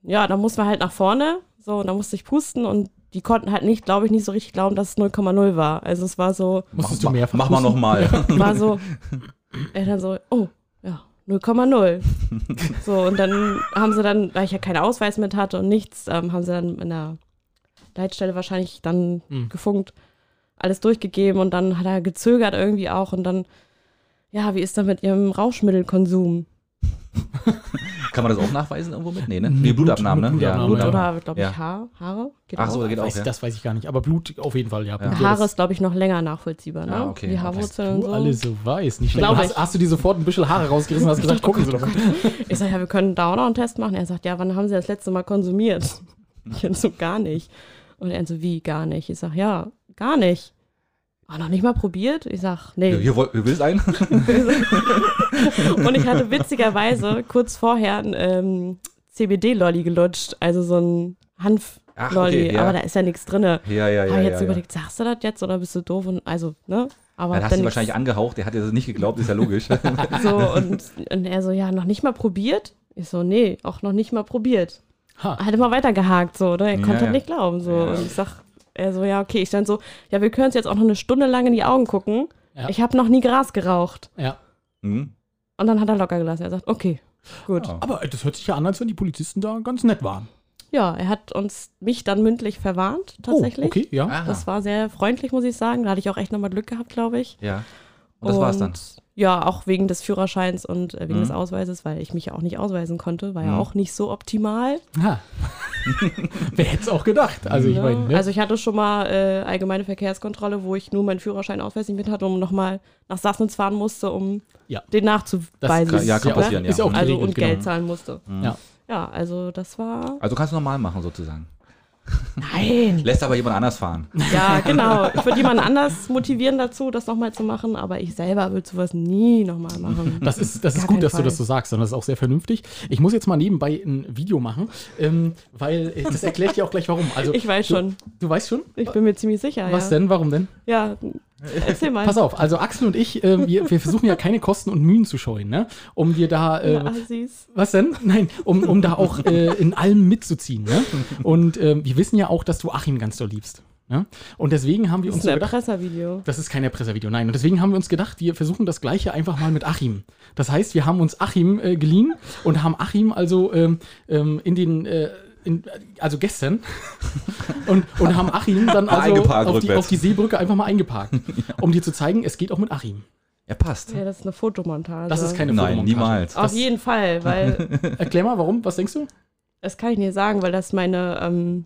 Ja, dann mussten wir halt nach vorne, so, und dann musste ich pusten und die konnten halt nicht, glaube ich, nicht so richtig glauben, dass es 0,0 war. Also es war so, Musstest mach, du mehrfach Mach mal nochmal. war so, *laughs* er dann so, oh, ja, 0,0. *laughs* so, und dann haben sie dann, weil ich ja keinen Ausweis mit hatte und nichts, ähm, haben sie dann in der Leitstelle wahrscheinlich dann Hm. gefunkt, alles durchgegeben und dann hat er gezögert irgendwie auch und dann, ja, wie ist da mit ihrem Rauschmittelkonsum? *laughs* Kann man das auch nachweisen irgendwo mit? Nee, ne? Blut- Blutabnahmen, ne? Blutabnahme, Blut ja. oder, glaube ich, Ja. Haar, Haare? Geht Ach so, auch. geht auch, Weiß, ja. Das weiß ich gar nicht. Aber Blut auf jeden Fall, ja. Ja, Haare ist, glaube ich, noch länger nachvollziehbar, ne? Ah, okay. Die. Haarwurzeln und du so. alles so weißt. Nicht schlecht. Hast, hast du dir sofort ein bisschen Haare rausgerissen und hast gesagt, gucken *laughs* Sie doch mal. Ich sage, ja, wir können da auch noch einen Test machen. Er sagt, ja, wann haben Sie das letzte Mal konsumiert? *laughs* Ich so, gar nicht. Und er so, wie, gar nicht? Ich sage, ja, gar nicht. Ah, noch nicht mal probiert? Ich sag, nee. Hier, woll- hier willst einen? *laughs* Und ich hatte witzigerweise kurz vorher ein ähm, CBD-Lolli gelutscht, also so ein Hanf-Lolli, Ach, okay, ja. aber da ist ja nichts drin. Habe Ja, ja, ja. ich ja, jetzt ja. überlegt, sagst du das jetzt oder bist du doof? Und also, ne? Aber Dann hast du wahrscheinlich angehaucht, der hat dir das nicht geglaubt, ist ja logisch. *laughs* so und, und er so, ja, noch nicht mal probiert? Ich so, nee, auch noch nicht mal probiert. Ha. hat immer weitergehakt, so, ne? Er Ja, konnte ja. nicht glauben, so. Ja. Und ich sag, er so, ja, okay. Ich dann so, ja, wir können uns jetzt auch noch eine Stunde lang in die Augen gucken. Ja. Ich habe noch nie Gras geraucht. Ja. Mhm. Und dann hat er locker gelassen. Er sagt, okay, gut. Ja. Aber das hört sich ja an, als wenn die Polizisten da ganz nett waren. Ja, er hat uns, mich dann mündlich verwarnt, tatsächlich. Oh, okay, ja. Aha. Das war sehr freundlich, muss ich sagen. Da hatte ich auch echt nochmal Glück gehabt, glaube ich. Ja. Und das war's dann. Ja, auch wegen des Führerscheins und äh, wegen Mhm. des Ausweises, weil ich mich ja auch nicht ausweisen konnte. War ja Mhm. auch nicht so optimal. Ha. *laughs* Wer hätte es auch gedacht? Also ich Ja, meine, ne? Also ich hatte schon mal äh, allgemeine Verkehrskontrolle, wo ich nur meinen Führerschein Ausweis nicht mit hatte und nochmal nach Sassnitz fahren musste, um Ja. den nachzuweisen. Das kann- ja, kann passieren, ja. Ist ja auch Also und genau. Geld zahlen musste. Mhm. Ja. Ja, also das war. Also kannst du normal machen sozusagen. Nein! *laughs* Lässt aber jemand anders fahren. Ja, *laughs* genau. Ich würde jemanden anders motivieren dazu, das nochmal zu machen, aber ich selber würde sowas nie nochmal machen. *laughs* Das ist, das ist gut, dass du Fall. das so sagst, und das ist auch sehr vernünftig. Ich muss jetzt mal nebenbei ein Video machen, ähm, weil äh, das erklärt dir auch gleich warum. Also, Ich weiß du, schon. Du weißt schon? Ich bin mir ziemlich sicher. Was ja. denn? Warum denn? Ja, erzähl mal. Pass auf, also Axel und ich, äh, wir, wir versuchen ja keine Kosten und Mühen zu scheuen, ne? Um dir da. Äh, Ja. Was denn? Nein, um, um da auch äh, in allem mitzuziehen. Ne? Und ähm, wir wissen ja auch, dass du Achim ganz doll liebst. Ne? Und deswegen haben wir Das uns ist ein gedacht, Erpresservideo. das ist kein Erpresservideo, nein. Und deswegen haben wir uns gedacht, wir versuchen das Gleiche einfach mal mit Achim. Das heißt, wir haben uns Achim äh, geliehen und haben Achim also ähm, ähm, in den. Äh, in, also gestern *laughs* und, und haben Achim dann *laughs* also auf die, auf die Seebrücke einfach mal eingeparkt, *laughs* um dir zu zeigen, es geht auch mit Achim. Ja, passt. Ja, das ist eine Fotomontage. Das ist keine Nein, Fotomontage. niemals. Auf Das, jeden Fall, weil erklär mal, warum? Was denkst du? das kann ich nicht sagen, weil das meine ähm,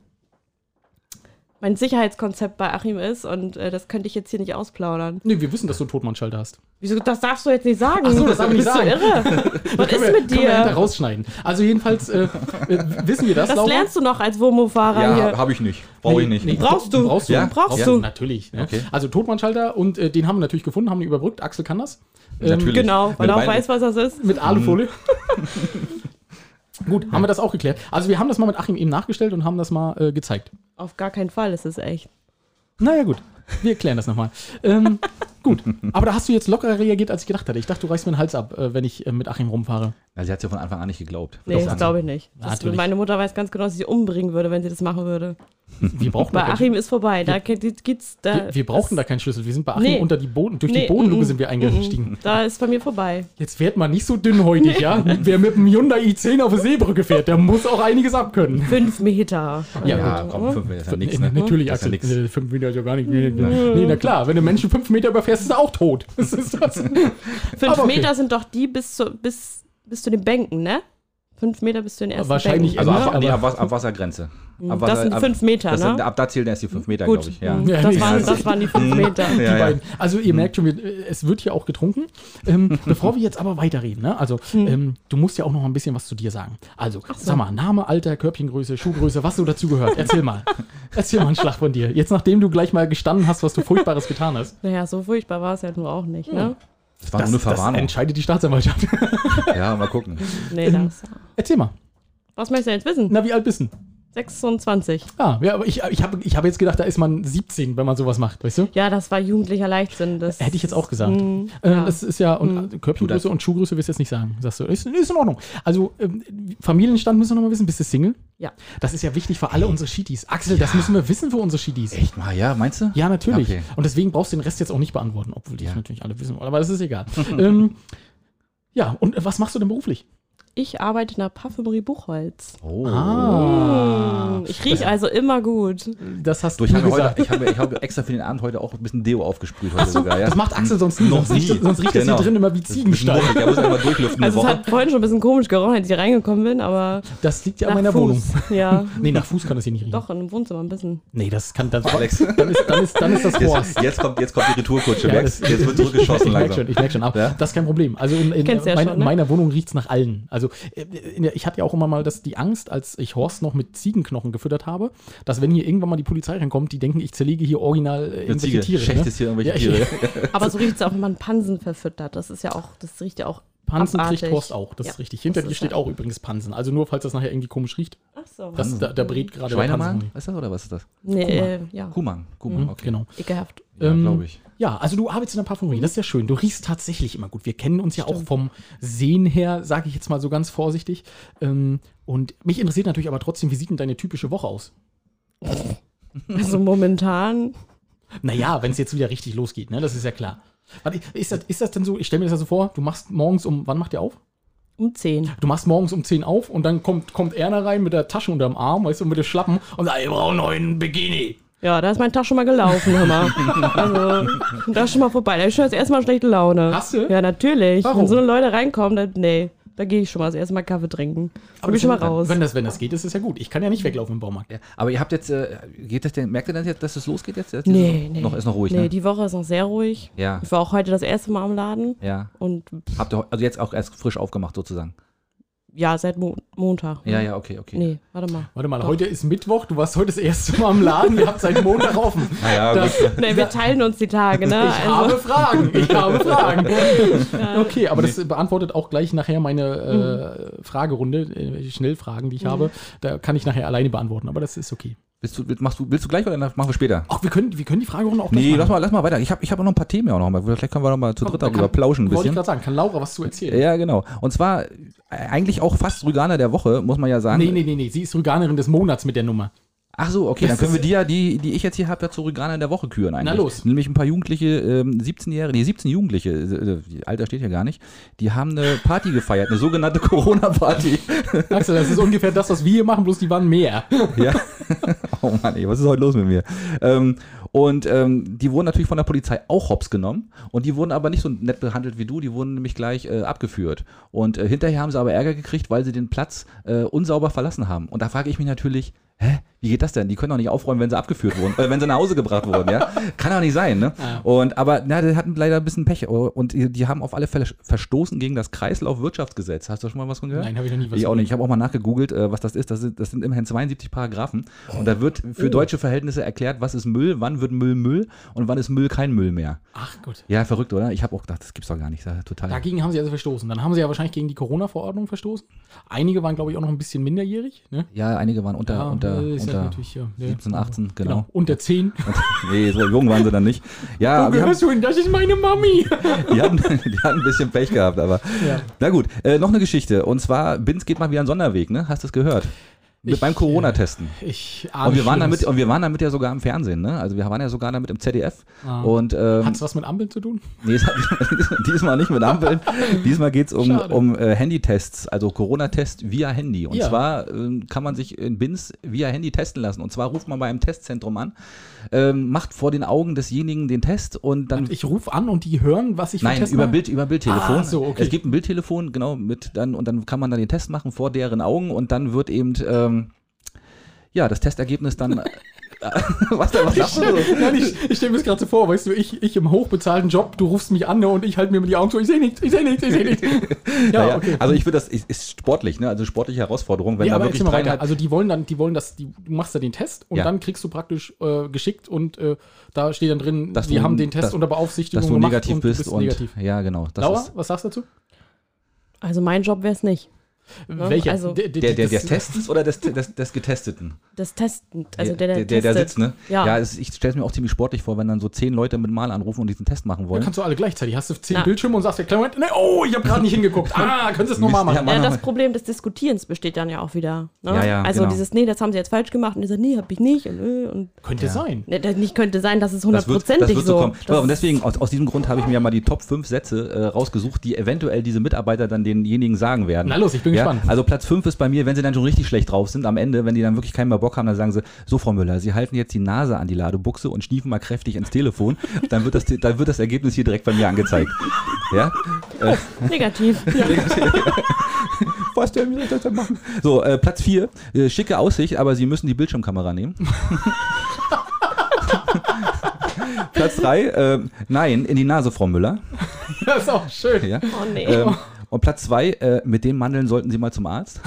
mein Sicherheitskonzept bei Achim ist und äh, das könnte ich jetzt hier nicht ausplaudern. Nee, wir wissen, dass du einen Totmannschalter hast. Wieso? Das darfst du jetzt nicht sagen. Ach so, das darf ich nicht Bist sagen. du irre? *laughs* Was ist wir- mit können wir dir? rausschneiden. Also jedenfalls äh, äh, wissen wir das, Das Laura? lernst du noch als Womo-Fahrer Ja, hier. habe ich nicht. Brauche ich nicht. Brauchst du. Brauchst du. Ja? Brauchst ja, du. Natürlich. Ne? Okay. Also Totmannschalter und äh, den haben wir natürlich gefunden, haben ihn überbrückt. Axel kann das. Ähm, Natürlich. Genau, weil er auch weiß, was das ist. Mit Alufolie. *laughs* Gut, haben wir das auch geklärt. Also wir haben das mal mit Achim eben nachgestellt und haben das mal äh, gezeigt. Auf gar keinen Fall, es ist echt. Naja, gut. Wir klären das nochmal. Ähm, gut. Aber da hast du jetzt lockerer reagiert, als ich gedacht hatte. Ich dachte, du reißt mir den Hals ab, äh, wenn ich äh, mit Achim rumfahre. Ja, sie hat es ja von Anfang an nicht geglaubt. Nee, das glaube ich nicht. Das, meine Mutter weiß ganz genau, dass sie sie umbringen würde, wenn sie das machen würde. *laughs* Wir brauchen, Bei Achim ist vorbei. Da geht- geht's. Da, wir, wir brauchen da keinen Schlüssel. Wir sind bei Achim Nee. unter die Boden, durch Nee, die Bodenluke mm, sind wir eingestiegen. Da ist bei mir vorbei. Jetzt fährt man nicht so dünnhäutig, ja? Wer mit dem Hyundai i10 auf eine Seebrücke fährt, der muss auch einiges abkönnen. Fünf Meter. Ja, Ja, komm, fünf Meter ist ja Nee, nichts, ne? Natürlich, Das ist ja Axel. nix. Nee, Fünf Meter ist ja gar nicht. Nee, nee, na klar, wenn du Menschen fünf Meter überfährst, ist er auch tot. *laughs* Das ist das. Fünf okay. Meter sind doch die bis zu, bis, bis zu den Bänken, ne? Fünf Meter bis zu den ersten Wahrscheinlich Bänken. Also Ja, ab, nee, aber- ab, ab Wassergrenze. Ab das sind ab- fünf Meter, sind, ne? Ab da zählen erst die fünf Meter, Gut, glaube ich. Ja. mm, Ja, das, nee, waren, das- das waren die fünf Meter. Ja, Die ja. beiden. Also ihr merkt schon, es wird hier auch getrunken. Ähm, *laughs* bevor wir jetzt aber weiterreden, ne? also ähm, du musst ja auch noch ein bisschen was zu dir sagen. Also, sag mal, Name, Alter, Körbchengröße, Schuhgröße, was so dazu gehört. Erzähl mal. Erzähl mal einen Schlag von dir. Jetzt, nachdem du gleich mal gestanden hast, was du Furchtbares getan hast. Naja, so furchtbar war es ja nur auch nicht, ne? Das war Das, nur eine das Verwarnung. entscheidet die Staatsanwaltschaft. *laughs* Ja, mal gucken. Nee, das. Erzähl mal. Was möchtest du jetzt wissen? Na, wie alt bist du? 26. Ah, ja, aber ich, ich habe ich hab jetzt gedacht, da ist man 17, wenn man sowas macht, weißt du? Ja, das war jugendlicher Leichtsinn. Das Hätte ich jetzt auch gesagt. Mm, Äh, ja. Das ist ja, und äh, Körbchengröße und Schuhgröße wirst du jetzt nicht sagen, sagst du. Ist, ist in Ordnung. Also, ähm, Familienstand müssen wir noch mal wissen. Bist du Single? Ja. Das ist ja wichtig für alle unsere Shitis. Axel, das müssen wir wissen für unsere Shitis. Echt mal, ja, meinst du? Ja, natürlich. Okay. Und deswegen brauchst du den Rest jetzt auch nicht beantworten, obwohl die Ja. natürlich alle wissen wollen. Aber das ist egal. *laughs* ähm, ja, und was machst du denn beruflich? Ich arbeite in der Parfümerie Buchholz. Oh. Ah. Mm, Ich rieche also immer gut. Das hast Du, ich habe gesagt. heute, ich habe, ich habe extra für den Abend heute auch ein bisschen Deo aufgesprüht. Heute so, sogar, ja. das macht Axel sonst nie. Noch sonst riecht, nie. sonst riecht das Genau. hier drin immer wie Das ist ein bisschen Ziegenstall. muffig, Da muss ich mal durchlüften Also es hat vorhin schon ein bisschen komisch gerochen, als ich reingekommen bin, aber Das liegt ja an meiner Fuß. Wohnung. Ja, Nee, nach Fuß kann das hier nicht riechen. doch, in dem Wohnzimmer ein bisschen. Nee, das kann das. Alex. Dann ist, dann ist, dann ist das Horst. Jetzt, jetzt, kommt, jetzt kommt die Retourkutsche. Ja, das- jetzt wird *laughs* zurückgeschossen ich merke langsam. schon, ich merke schon. Aber Ja? das ist kein Problem. Also in, in, du ja mein, schon, ne? meiner Wohnung riecht es nach allen. Also äh, in der, ich hatte ja auch immer mal das, die Angst, als ich Horst noch mit Ziegenknochen gefüttert habe, dass wenn hier irgendwann mal die Polizei reinkommt, die denken, ich zerlege hier original äh, irgendwelche Ziege. Tiere. Schächtest hier irgendwelche Ja, ich- Tiere. *laughs* Aber so riecht es auch, wenn man Pansen verfüttert. Das ist ja auch, das riecht ja auch Pansen abartig. kriegt Horst auch, das Ja, ist richtig. Hinter dir steht ja- auch übrigens Pansen. Also nur, falls das nachher irgendwie komisch riecht. Ach so. Das, da, da brät gerade der? Pansen. Ist das oder was ist das? Nee, äh, ja, Kuhmang. Kuhmang, okay. Genau. ekelhaft. Ja, Ähm, glaube ich. Ja, also du arbeitest in der Parfümerie, das ist ja schön. Du riechst tatsächlich immer gut. Wir kennen uns ja auch vom Sehen her, sage ich jetzt mal so ganz vorsichtig. Ähm, und mich interessiert natürlich aber trotzdem, wie sieht denn deine typische Woche aus? *laughs* Also momentan, Naja, wenn es jetzt wieder richtig losgeht, ne? Das ist ja klar. Warte, ist das, ist das denn so, ich stelle mir das ja so vor, du machst morgens um, wann macht ihr auf? um 10. Du machst morgens um 10 auf und dann kommt, kommt Erna rein mit der Tasche unterm Arm, weißt du, und mit den Schlappen und sagt, ihr braucht einen neuen Bikini. Ja, da ist mein Tag schon mal gelaufen, hör mal. Also, da ist schon mal vorbei. Da ist schon das erste Mal schlechte Laune. Hast du? Ja, natürlich. Warum? Wenn so eine Leute reinkommen, dann, nee, da gehe ich schon mal das erste Mal Kaffee trinken. Da bin ich schon mal raus. Wenn das, wenn das geht, ist es ja gut. Ich kann ja nicht weglaufen im Baumarkt. Ja, aber ihr habt jetzt, äh, geht das denn, merkt ihr denn jetzt, dass es losgeht jetzt? Jetzt Nee, ist nee. Noch, ist noch ruhig, nee, ne? die Woche ist noch sehr ruhig. Ja, Ich war auch heute das erste Mal am Laden ja. und Habt ihr also jetzt auch erst frisch aufgemacht sozusagen? Ja, seit Mo Montag. Ja, ja, okay, okay. Nee, warte mal. Warte mal, Doch. heute ist Mittwoch, du warst heute das erste Mal im Laden, ihr habt seit Montag offen. Naja, Das, Nee, wir teilen uns die Tage, ne? ich habe Fragen, ich habe Fragen. ja, Okay, aber das beantwortet auch gleich nachher meine äh, Fragerunde, äh, Schnellfragen, die ich habe. Da kann ich nachher alleine beantworten, aber das ist okay. Willst du, machst du, willst du gleich oder machen wir später? Ach, wir können, wir können die Fragerunde auch gleich Nee, machen. lass mal, lass mal weiter. Ich habe ich hab auch noch ein paar Themen ja auch noch mal. Vielleicht können wir noch mal zu dritt da darüber plauschen ein Wollte ich bisschen. gerade sagen, kann Laura was zu erzählen? Ja, genau. Und zwar äh, eigentlich auch fast Rüganer der Woche, muss man ja sagen. Nee, nee, nee, nee, sie ist Rüganerin des Monats mit der Nummer. Ach so, okay, dann können wir die ja, die, die ich jetzt hier habe, ja zu Rüganer der Woche küren eigentlich. Na los. Nämlich ein paar Jugendliche, ähm, 17-Jährige, nee, 17 Jugendliche, äh, die Alter steht ja gar nicht, die haben eine Party gefeiert, eine sogenannte *laughs* Corona-Party. Axel, das ist ungefähr das, was wir hier machen, bloß die waren mehr. ja. *laughs* oh Mann, ey, was ist heute los mit mir? Ähm, und ähm, die wurden natürlich von der Polizei auch hops genommen und die wurden aber nicht so nett behandelt wie du, die wurden nämlich gleich äh, abgeführt. Und äh, hinterher haben sie aber Ärger gekriegt, weil sie den Platz äh, unsauber verlassen haben. Und da frage ich mich natürlich, hä, wie geht das denn? Die können doch nicht aufräumen, wenn sie abgeführt wurden, äh, wenn sie nach Hause gebracht wurden, ja? Kann doch nicht sein, ne? Ja. Und aber na, die hatten leider ein bisschen Pech und die, die haben auf alle Fälle verstoßen gegen das Kreislaufwirtschaftsgesetz. Hast du schon mal was von gehört? Nein, habe ich noch nie was Ich auch nicht. Ich habe auch mal nachgegoogelt, äh, was das ist. Das sind, das sind immerhin 72 Paragraphen. Und da wird für deutsche Verhältnisse erklärt, was ist Müll, wann wird Müll Müll und wann ist Müll kein Müll mehr. Ach gut. Ja, verrückt, oder? Ich habe auch gedacht, das gibt's doch gar nicht. Ist total. Dagegen haben sie also verstoßen. Dann haben sie ja wahrscheinlich gegen die Corona-Verordnung verstoßen. Einige waren, glaube ich, auch noch ein bisschen minderjährig. Ne? Ja, einige waren unter, Ja, unter äh, unter natürlich, ja, ja. 17, 18, genau. Unter 10. *laughs* nee, so jung waren sie dann nicht. Ja, Wo wir haben, du hin? Das ist meine Mami. *laughs* die, hatten, die hatten ein bisschen Pech gehabt, aber Ja. na gut. Äh, noch eine Geschichte. Und zwar, Binz geht mal wieder einen Sonderweg, ne? Hast du es gehört? Ich, beim Corona-Testen. Ich Und wir, waren damit, und wir waren damit ja sogar im Fernsehen, ne? Also wir waren ja sogar damit im ZDF. Ah. Und ähm, Hat's was mit Ampeln zu tun? *laughs* Nee, es hat *laughs* diesmal nicht mit Ampeln. *laughs* Diesmal geht es um, Schade. um äh, Handytests, also Corona-Test via Handy. Und Ja. zwar ähm, kann man sich in BINS via Handy testen lassen. Und zwar ruft man bei einem Testzentrum an, ähm, macht vor den Augen desjenigen den Test und dann. Ich rufe an und die hören, was ich für Nein, Test über? Bild, über Bildtelefon. Ah, so, okay. Es gibt ein Bildtelefon, genau, mit dann, und dann kann man dann den Test machen vor deren Augen und dann wird eben, ähm, ja, das Testergebnis dann. *laughs* was da, was sagst du so? *laughs* Nein, ich, ich stelle mir das gerade so vor, weißt du, ich, ich im hochbezahlten Job, du rufst mich an ne, und ich halte mir mit die Augen zu, ich sehe nichts, ich sehe nichts, ich sehe nichts. *laughs* Ja, Naja, okay. Also ich würde das, ist, ist sportlich, ne? Also sportliche Herausforderung, wenn ja, da aber wirklich weiter. dreieinhalb Also die wollen dann, die wollen das, die, du machst da den Test und Ja. dann kriegst du praktisch äh, geschickt und äh, da steht dann drin, Dass wir du- haben den Test dass- unter Beaufsichtigung dass du gemacht negativ und bist, du bist und negativ. ja genau das Laura, ist was sagst du dazu? Also mein Job wäre es nicht. Ja, Welcher? also- der der des das- Testens oder des, des, des Getesteten Das Testen, also der, der, der, der, sitzt ne Ja. ja es, ich stelle es mir auch ziemlich sportlich vor wenn dann so zehn Leute mit Mal anrufen und diesen Test machen Ja, wollen kannst du alle gleichzeitig. Hast du zehn Na. Bildschirme und sagst dir, kleinen Moment, nee, oh, ich habe gerade nicht hingeguckt. *laughs* Ah, könntest du es nochmal machen. ja, Ja, das. Problem des Diskutierens besteht dann ja auch wieder. Ne? Ja, ja, also genau. dieses, nee, das haben sie jetzt falsch gemacht und dieser, nee, hab ich nicht. Und, äh, und Könnte Ja. sein. ne, das nicht könnte sein, dass es das das hundertprozentig wird so so. kommen. Das und deswegen, aus, aus diesem Grund habe ich mir ja mal die Top 5 Sätze äh, rausgesucht, die eventuell diese Mitarbeiter dann denjenigen sagen werden. Na los, ich bin ja? gespannt. Also Platz 5 ist bei mir, wenn sie dann schon richtig schlecht drauf sind, am Ende, wenn die dann wirklich keinen mehr Bock haben, dann sagen sie, so Frau Müller, Sie halten jetzt die Nase an die Ladebuchse und schniefen mal kräftig ins Telefon, *laughs* dann wird das, dann wird das Ergebnis hier direkt bei mir angezeigt. Ja? *laughs* negativ. *laughs* Was denn, wie soll ich das denn machen? So, äh, Platz 4, äh, schicke Aussicht, aber Sie müssen die Bildschirmkamera nehmen. Platz 3, äh, nein, in die Nase, Frau Müller. Das ist auch schön. Ja. Oh nee. Ähm, und Platz 2, äh, mit den Mandeln sollten Sie mal zum Arzt.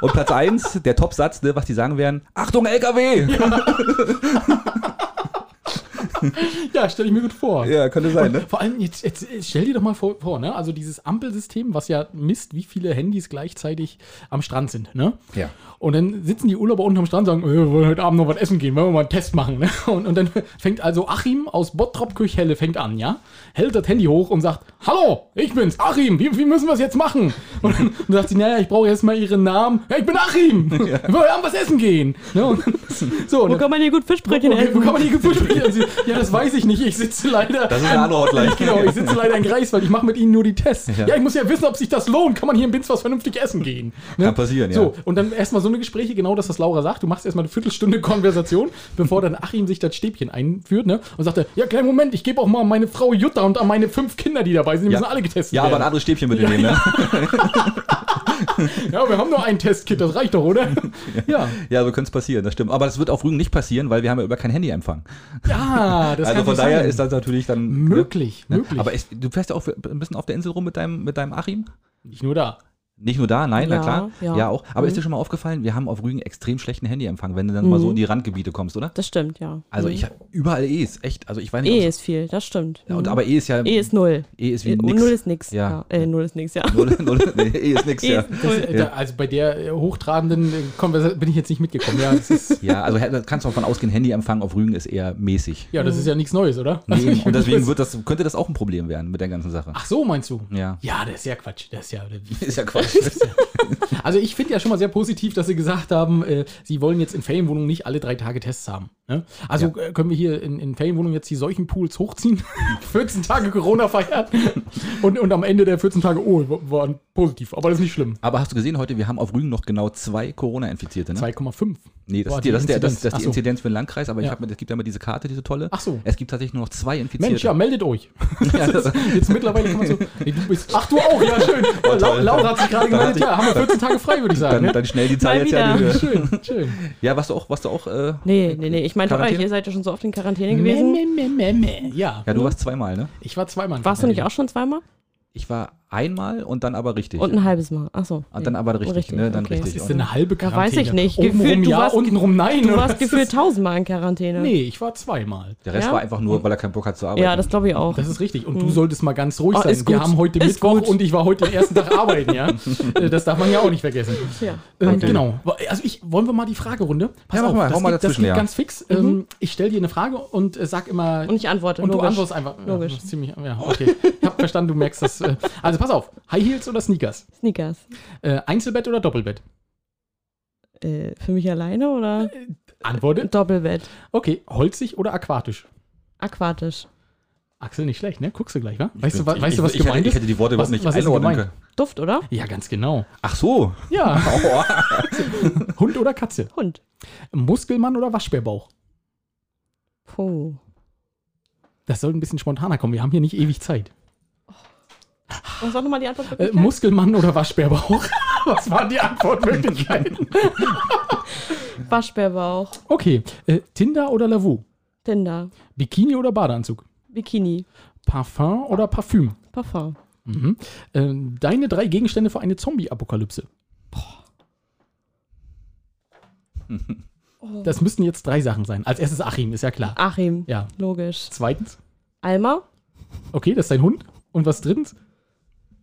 Und Platz 1, der Top-Satz, ne, was die sagen werden, Achtung, LKW! Ja, *laughs* *laughs* stelle ich mir gut vor. Ja, könnte sein, ne? Vor allem, jetzt, jetzt stell dir doch mal vor, vor, ne? Also dieses Ampelsystem, was ja misst, wie viele Handys gleichzeitig am Strand sind, ne? Ja. Und dann sitzen die Urlauber unten am Strand und sagen, äh, wir wollen heute Abend noch was essen gehen, wollen wir mal einen Test machen. Ne? Und, und dann fängt also Achim aus Bottrop Kirchhelle fängt an, ja? Hält das Handy hoch und sagt, hallo, ich bin's, Achim, wie, wie müssen wir es jetzt machen? Und dann und sagt sie, naja, ich brauche jetzt mal ihren Namen. Ja, ich bin Achim, *laughs* wir wollen Abend was essen gehen. Ne? Und, *laughs* so, und Wo dann, kann man hier gut Fischbrötchen okay, wo essen? kann man Geburt spielen? Und sie, Ja, das weiß ich nicht, ich sitze leider... Das ist eine andere Hotline. *laughs* Genau, ich sitze leider in Greifswald, ich mache mit ihnen nur die Tests. Ja. Ja. ich muss ja wissen, ob sich das lohnt. Kann man hier in Binz was vernünftig essen gehen? Ne? Kann passieren, ja. So, und dann erstmal so eine Gespräche, genau das, was Laura sagt. Du machst erstmal eine Viertelstunde Konversation, *laughs* bevor dann Achim sich das Stäbchen einführt, ne? Und sagt er, ja, kleinen Moment, ich gebe auch mal meine Frau Jutta und an meine fünf Kinder, die dabei sind, die Ja. müssen alle getestet Ja, aber ein werden. anderes Stäbchen bitte nehmen, ne? Ja, wir haben nur ein Testkit, das reicht doch, oder? Ja. Ja, so könnte es passieren, das stimmt. Aber das wird auf Rügen nicht passieren, weil wir haben ja über kein Handyempfang. Ja, das also von daher sein. ist das natürlich dann... möglich, Ne? möglich. Aber ist, du fährst ja auch ein bisschen auf der Insel rum mit deinem, mit deinem Achim? nicht nur da. Nicht nur da, nein, na Ja, klar. Ja, ja. auch. Aber ist Mhm. dir schon mal aufgefallen, wir haben auf Rügen extrem schlechten Handyempfang, wenn du dann mal so in die Randgebiete kommst, oder? Das stimmt, ja. Also Mhm. ich überall E ist echt, also ich weiß nicht, E ist viel, das stimmt. ja, und, Mhm. aber E ist ja E ist null. E ist wie E, nix. Null ist nix. Ja. Ja. Äh, null ist nix, ja. Null, *laughs* null, nee, E ist nix, E ja. ist Das, null. äh, da, also bei der äh, hochtrabenden äh, Konversation bin ich jetzt nicht mitgekommen. Ja, das ist, *laughs* Ja, also da kannst du auch von ausgehen, Handyempfang auf Rügen ist eher mäßig. ja, das ist ja nichts Neues, oder? Nee, Also und deswegen wird das, könnte das auch ein Problem werden mit der ganzen Sache. Ach so, meinst du? Ja. Ja, das ist ja Quatsch. Das ist ja. *laughs* Ist ja Quatsch. *laughs* Also ich finde ja schon mal sehr positiv, dass sie gesagt haben, äh, sie wollen jetzt in Ferienwohnungen nicht alle drei Tage Tests haben. Ne? Also äh, können wir hier in, in Ferienwohnungen jetzt die solchen Pools hochziehen, *laughs* 14 Tage Corona feiern und, und am Ende der 14 Tage, oh, waren positiv, aber das ist nicht schlimm. Aber hast du gesehen heute, wir haben auf Rügen noch genau zwei Corona-Infizierte, ne? 2,5. Nee, das, Boah, ist, die, das, ist, der, das, Inzidenz. das ist die so. Inzidenz für den Landkreis, aber ich Ja. hab mir, es gibt ja immer diese Karte, diese tolle. Ach so. Es gibt tatsächlich nur noch zwei Infizierte. Mensch, ja, meldet euch. Ja, *laughs* das- Jetzt mittlerweile kann man so. Nee, du bist, ach, du auch, ja, schön. Ja, Lau, toll. Laura hat sich gerade Dann gemeldet. Ja, haben wir 14 Tage frei, würde ich sagen. dann, ne? dann schnell die Zahl jetzt ja. Schön, schön. Ja, warst du auch, warst du auch, äh, Nee, nee, nee. Ich meinte euch, ihr seid ja schon so oft in Quarantäne gewesen. Meh, meh, meh, meh, meh. Ja. ja, du warst zweimal, ne? Ich war zweimal. in Warst du nicht auch schon zweimal? Ich war einmal und dann aber richtig. Und ein halbes Mal. Achso. Und dann aber richtig, ne? Dann richtig. Das ist Und- eine halbe Quarantäne. weiß ich nicht. Gefühlt, du ja, warst- untenrum nein. Du warst was gefühlt tausendmal in Quarantäne. Nee, ich war zweimal. Der Rest Ja? war einfach nur, weil er keinen Bock hat zu arbeiten. Ja, das glaube ich auch. Das ist richtig. Und du solltest mal ganz ruhig Oh, sein. Wir gut. haben heute Ist Mittwoch gut. und ich war heute den ersten Tag *laughs* arbeiten, ja. Äh, Das darf man ja auch nicht vergessen. ja. Ähm, genau. Also ich, wollen wir mal die Fragerunde? Pass Ja, mach auf, mal, das mal geht, das geht ja. ganz fix. Ähm, ich stelle dir eine Frage und äh, sag immer. Und ich antworte. und du antwortest einfach. Ja, Logisch. ziemlich, ja, okay. Ich habe verstanden, du merkst das. Äh, *laughs* also pass auf. High Heels oder Sneakers? Sneakers. Äh, Einzelbett oder Doppelbett? Äh, für mich alleine oder Antworte. Doppelbett? Okay. Holzig oder aquatisch? Aquatisch. Axel, nicht schlecht, ne? Guckst du gleich, wa? Ich Weißt, bin- du, wa- ich, weißt ich, du, was ich, gemeint ich ist? hätte die Worte Was- überhaupt nicht was einordnen gemeint? können. Duft, oder? Ja, ganz genau. Ach so. Ja. Aua. *laughs* Hund oder Katze? Hund. Muskelmann oder Waschbärbauch? Puh. Das soll ein bisschen spontaner kommen. Wir haben hier nicht ewig Zeit. Was war nochmal die Antwort? Äh, Muskelmann oder Waschbärbauch? *laughs* Was waren die Antwortmöglichkeiten? *laughs* Waschbärbauch. Okay. Äh, Tinder oder Lavu? Tinder. Bikini oder Badeanzug? Bikini. Parfum oder Parfüm? Parfum. Mhm. Ähm, deine drei Gegenstände für eine Zombie-Apokalypse. Das müssten jetzt drei Sachen sein. Als erstes Achim, ist ja klar. Achim. Ja. Logisch. Zweitens, Alma. okay, das ist dein Hund. Und was drittens?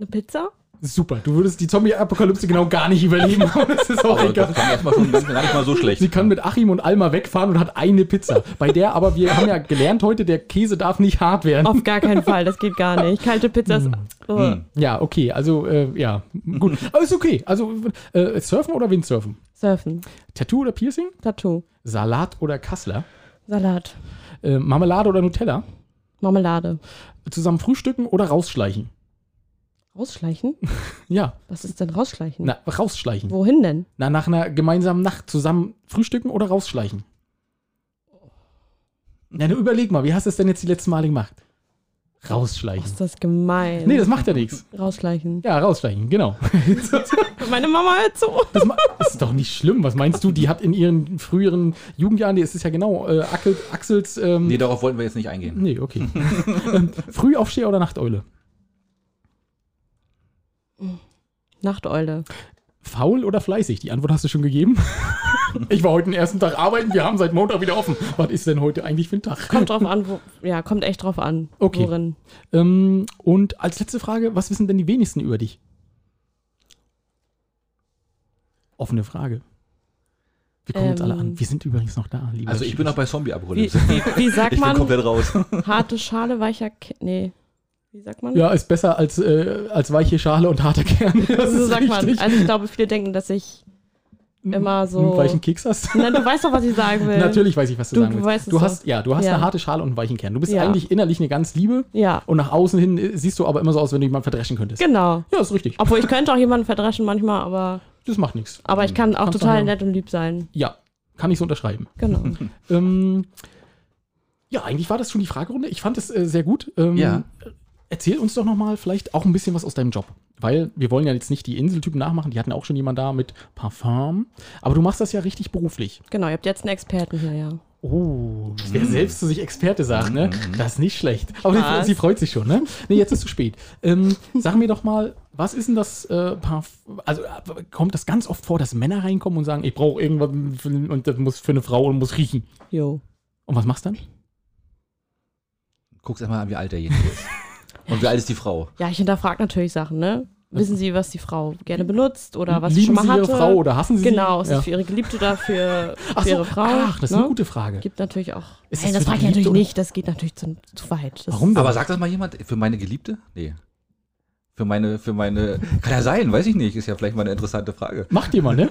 Eine Pizza. Super, du würdest die Zombie-Apokalypse genau gar nicht überleben, aber *laughs* das ist auch Aber egal. das klang erstmal schon gar nicht mal so schlecht. Sie kann mit Achim und Alma wegfahren und hat eine Pizza. Bei der aber, wir haben ja gelernt heute, der Käse darf nicht hart werden. Auf gar keinen Fall. Das geht gar nicht. Kalte Pizza ist. Oh. Hm. Ja, okay, also, äh, ja, gut. Aber ist okay. Also, äh, Surfen oder Windsurfen? Surfen. Tattoo oder Piercing? Tattoo. Salat oder Kassler? Salat. Äh, Marmelade oder Nutella? Marmelade. Zusammen frühstücken oder rausschleichen? Rausschleichen? *laughs* Ja, Was ist denn rausschleichen? na, rausschleichen. Wohin denn? Na, nach einer gemeinsamen Nacht zusammen frühstücken oder rausschleichen? Na, du überleg mal, wie hast du es denn jetzt die letzten Male gemacht? Rausschleichen. Ist das gemein? Nee, das macht ja nichts. Rausschleichen. Ja, rausschleichen, genau. *laughs* Meine Mama hört zu. Das ist doch nicht schlimm. Was meinst du? Die hat in ihren früheren Jugendjahren, die ist es ja genau, äh, Axel, Axels. Ähm, Nee, darauf wollten wir jetzt nicht eingehen. nee, okay. *laughs* ähm, Frühaufsteher oder Nachteule? Nachteule. Faul oder fleißig? Die Antwort hast du schon gegeben. *laughs* ich war heute den ersten Tag arbeiten, wir haben seit Montag wieder offen. Was ist denn heute eigentlich für ein Tag? Kommt drauf an, wo. Ja, kommt echt drauf an. Okay. Worin. Ähm, und als letzte Frage, was wissen denn die wenigsten über dich? Offene Frage. Wir gucken uns alle Ähm. an. Wir sind übrigens noch da, lieber Also ich bin noch bei Zombie-Apokalypse. wie, wie *laughs* sagt Ich bin man? komplett raus. Harte Schale, weicher. Ke nee. Wie sagt man? Ja, ist besser als, äh, als weiche Schale und harter Kern. *laughs* Das so ist sagt man. richtig. Also ich glaube, viele denken, dass ich immer so- Einen weichen Keks hast? Na, du weißt doch, was ich sagen will. Natürlich weiß ich, was du, Du- sagen du willst. weißt es du hast, doch. ja, du hast Ja. eine harte Schale und einen weichen Kern. Du bist Ja. eigentlich innerlich eine ganz Liebe Ja, und nach außen hin äh, siehst du aber immer so aus, wenn du jemanden verdreschen könntest. genau. Ja, ist richtig. Obwohl ich könnte auch jemanden verdreschen manchmal, aber, Das macht nichts. aber ich kann auch Kannst total nett und lieb sein. Ja, kann ich so unterschreiben. Genau. *laughs* Ähm, ja, eigentlich war das schon die Fragerunde. Ich fand es äh, sehr gut. Ähm, Ja. Erzähl uns doch noch mal vielleicht auch ein bisschen was aus deinem Job. Weil wir wollen ja jetzt nicht die Inseltypen nachmachen. Die hatten auch schon jemand da mit Parfum. Aber du machst das ja richtig beruflich. Genau, ihr habt jetzt einen Experten hier, ja. Oh, wer selbst zu sich Experte sagt, ne? Das ist nicht schlecht. Aber sie, sie freut sich schon, ne? Nee, jetzt ist zu spät. Ähm, sag mir doch mal, was ist denn das äh, Parfum? Also äh, kommt das ganz oft vor, dass Männer reinkommen und sagen, ich brauche irgendwas für, und das muss für eine Frau und muss riechen. Jo. Und was machst du dann? Guck's erstmal an, wie alt derjenige ist. *laughs* Und wie alt ist die Frau? Ja, ich hinterfrage natürlich Sachen, ne? Wissen Sie, was die Frau gerne benutzt oder was sie Lieben schon mal Sie hatte? Ihre Frau oder hassen Sie Genau, ist sie? es Ja. für ihre Geliebte oder für, für so. ihre Frau? Ach, das ist ne? eine gute Frage. Gibt natürlich auch. Ist Nein, das frage ich natürlich Geliebte nicht, das geht natürlich zu, zu weit. Das Warum? Aber sagt das mal jemand für meine Geliebte? Nee. Für meine, für meine. Kann ja sein, weiß ich nicht. Ist ja vielleicht mal eine interessante Frage. Macht jemand, ne?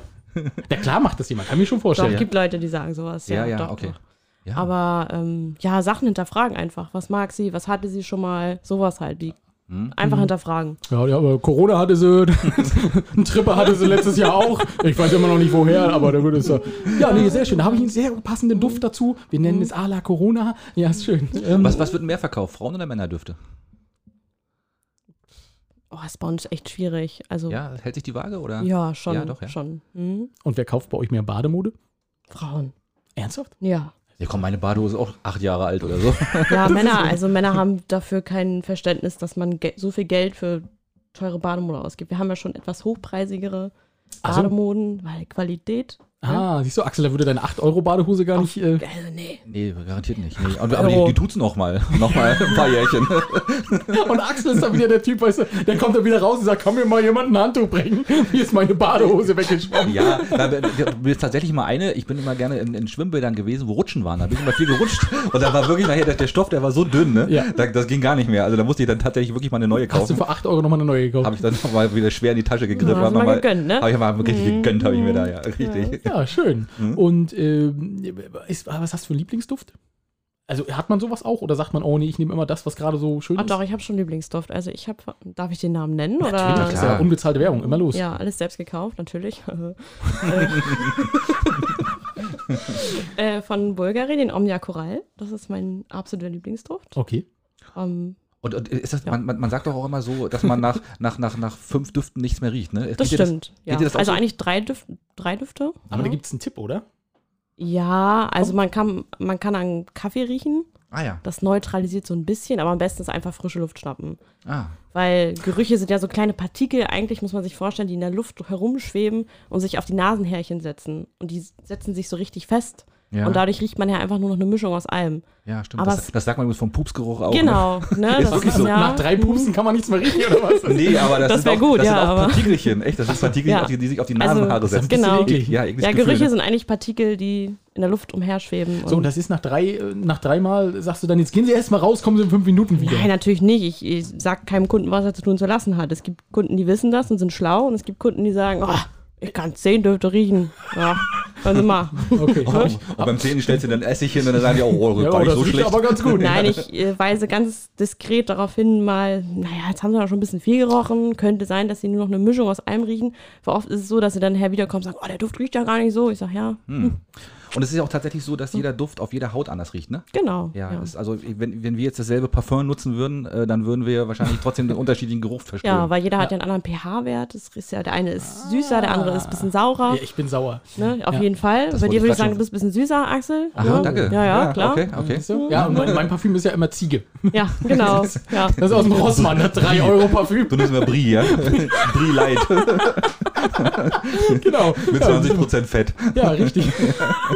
Ja, klar macht das jemand. Kann mir schon Doch, vorstellen. es gibt Leute, die sagen sowas. Ja, Ja, ja, doch, okay. Doch. Ja. Aber ähm, ja, Sachen hinterfragen einfach. Was mag sie? Was hatte sie schon mal? Sowas halt. Die Hm? einfach hinterfragen. Ja, ja, aber Corona hatte sie, *laughs* einen Tripper hatte sie letztes Jahr auch. Ich weiß immer noch nicht woher, aber da würde es ja. Ja, nee, sehr schön. Da habe ich einen sehr passenden Duft dazu. Wir nennen es a la Corona. Ja, ist schön. Ähm, Was, was wird mehr verkauft? Frauen- oder Männerdüfte? Oh, ist bei uns echt schwierig. Also ja, Ja, hält sich die Waage oder? schon. Ja, doch, ja. schon. Mhm. Und wer kauft bei euch mehr Bademode? Frauen. Ernsthaft? Ja. Ja, komm, meine Badehose ist auch acht Jahre alt oder so. *laughs* Ja, Männer, also Männer haben dafür kein Verständnis, dass man so viel Geld für teure Bademode ausgibt. Wir haben ja schon etwas hochpreisigere Ach so. Bademoden, weil Qualität. Ah, siehst du, Axel, da würde deine 8-Euro-Badehose gar nicht. Äh, Also, nee. Nee, garantiert nicht. Nee. Aber, aber die, die tut's noch mal. *laughs* Noch mal ein paar Jährchen. *laughs* und Axel ist dann wieder der Typ, weißt du, der kommt dann wieder raus und sagt: Kann mir mal jemand ein Handtuch bringen? *laughs* Hier ist meine Badehose weggeschwommen. Ja, da, da, ist tatsächlich mal eine, ich bin immer gerne in, in Schwimmbädern gewesen, wo Rutschen waren. Da bin ich immer viel gerutscht. Und da war wirklich nachher der, der Stoff, der war so dünn, ne? Ja. Da, das ging gar nicht mehr. Also da musste ich dann tatsächlich wirklich mal eine neue Hast du kaufen. für 8 Euro nochmal eine neue gekauft? Habe ich dann noch mal wieder schwer in die Tasche gegriffen. Ja, hast hab du mal mal- gegönnt, ne? Habe ich mal richtig gegönnt, habe ich mir da, ja. Richtig. Ja, schön. Mhm. Und ähm, ist, was hast du für einen Lieblingsduft? Also hat man sowas auch oder sagt man, oh nee, ich nehme immer das, was gerade so schön Ach ist? doch, ich habe schon Lieblingsduft. Also ich habe, darf ich den Namen nennen? Natürlich, Oder? das ist ja unbezahlte Werbung, immer los. Ja, alles selbst gekauft, natürlich. *laughs* äh, von Bulgari, den Omnia Coral. Das ist mein absoluter Lieblingsduft. Okay. Ähm, Und, und ist das, Ja. man, man, sagt doch auch immer so, dass man nach, *laughs* nach, nach, nach fünf Düften nichts mehr riecht, ne? das Geht stimmt. geht ja. das Also so? eigentlich drei, Düf drei Düfte. Aber ja. da gibt es einen Tipp, oder? Ja, also man kann, man kann an Kaffee riechen. Ah ja. Das neutralisiert so ein bisschen, aber am besten ist einfach frische Luft schnappen. Ah. Weil Gerüche sind ja so kleine Partikel, eigentlich muss man sich vorstellen, die in der Luft herumschweben und sich auf die Nasenhärchen setzen. Und die setzen sich so richtig fest. Ja. Und dadurch riecht man ja einfach nur noch eine Mischung aus allem. ja, stimmt. aber Das, das sagt man übrigens vom Pupsgeruch auch. Genau, ne? *laughs* Ist Das wirklich ist so. ja, Nach drei Pupsen kann man nichts mehr riechen, oder was? Ne? Nee, aber das, Das sind wär auch, gut, das ja, sind auch aber- Partikelchen. Echt, das sind *laughs* Partikelchen, Ja. die, die sich auf die Also, Nasenhaare ein setzen. Genau. eklig. Ja, Ja, Gerüche ne? sind eigentlich Partikel, die in der Luft umherschweben. So, und das ist nach drei, äh, nach dreimal sagst du dann, jetzt gehen Sie erst mal raus, kommen Sie in fünf Minuten wieder. Nein, natürlich nicht. Ich, ich sage keinem Kunden, was er zu tun zu lassen hat. Es gibt Kunden, die wissen das und sind schlau. Und es gibt Kunden, die sagen, oh, ich kann zehn Düfte riechen. Ja, *laughs* Sie mal. *laughs* Okay. *laughs* Oh, und beim Zähnen stellst du dann Essig hin und dann sagen die, oh, oh Ja, war oh, das so riecht schlecht. aber ganz gut. *laughs* Nein, ich äh, weise ganz diskret darauf hin, mal, naja, jetzt haben sie doch schon ein bisschen viel gerochen. Könnte sein, dass sie nur noch eine Mischung aus allem riechen. Weil oft ist es so, dass sie dann her wiederkommen und sagen, oh, der Duft riecht ja gar nicht so. Ich sage, ja, Und es ist ja auch tatsächlich so, dass jeder Duft auf jeder Haut anders riecht, ne? genau. Ja, ja. Ist, also wenn, wenn wir jetzt dasselbe Parfum nutzen würden, äh, dann würden wir wahrscheinlich trotzdem den unterschiedlichen Geruch verspüren. Ja, weil jeder hat ja einen anderen pH-Wert. Das ist ja, der eine ist süßer, der andere ist ein bisschen saurer. Ja, ich bin sauer. Ne? Auf Ja. jeden Fall. Das Bei dir würde ich sagen, du bist ein bisschen süßer, Axel. Ach, ja? danke. Ja, ja, klar. Okay, okay. Du? Ja, und mein, mein Parfüm ist ja immer Ziege. Ja, genau. *laughs* Ja. Das ist aus dem Rossmann, das 3 Euro Parfüm. Du nimmst mal Brie, ja? *laughs* Brie Light Genau. mit 20% Fett. Ja, richtig. *laughs*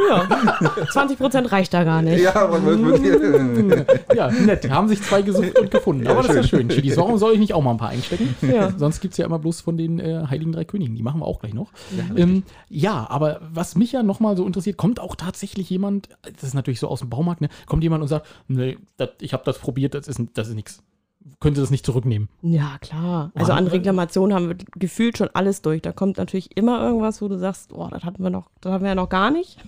ja. *laughs* 20% reicht da gar nicht. Ja, aber wirklich. *laughs* Ja, nett. Haben sich zwei gesucht und gefunden. Aber das ist ja schön. Chilis, warum soll ich nicht auch mal ein paar einstecken? Ja. Sonst gibt es ja immer bloß von den äh, Heiligen Drei Königen. Die machen wir auch gleich noch. Ähm, ja, aber was mich ja nochmal so interessiert, kommt auch tatsächlich jemand, das ist natürlich so aus dem Baumarkt, ne, kommt jemand und sagt, nee, das, ich habe das probiert, das ist, das ist nichts. Können Sie das nicht zurücknehmen? Ja, klar. Also an Reklamationen haben wir gefühlt schon alles durch. Da kommt natürlich immer irgendwas, wo du sagst, oh, das hatten wir noch, das hatten wir ja noch gar nicht.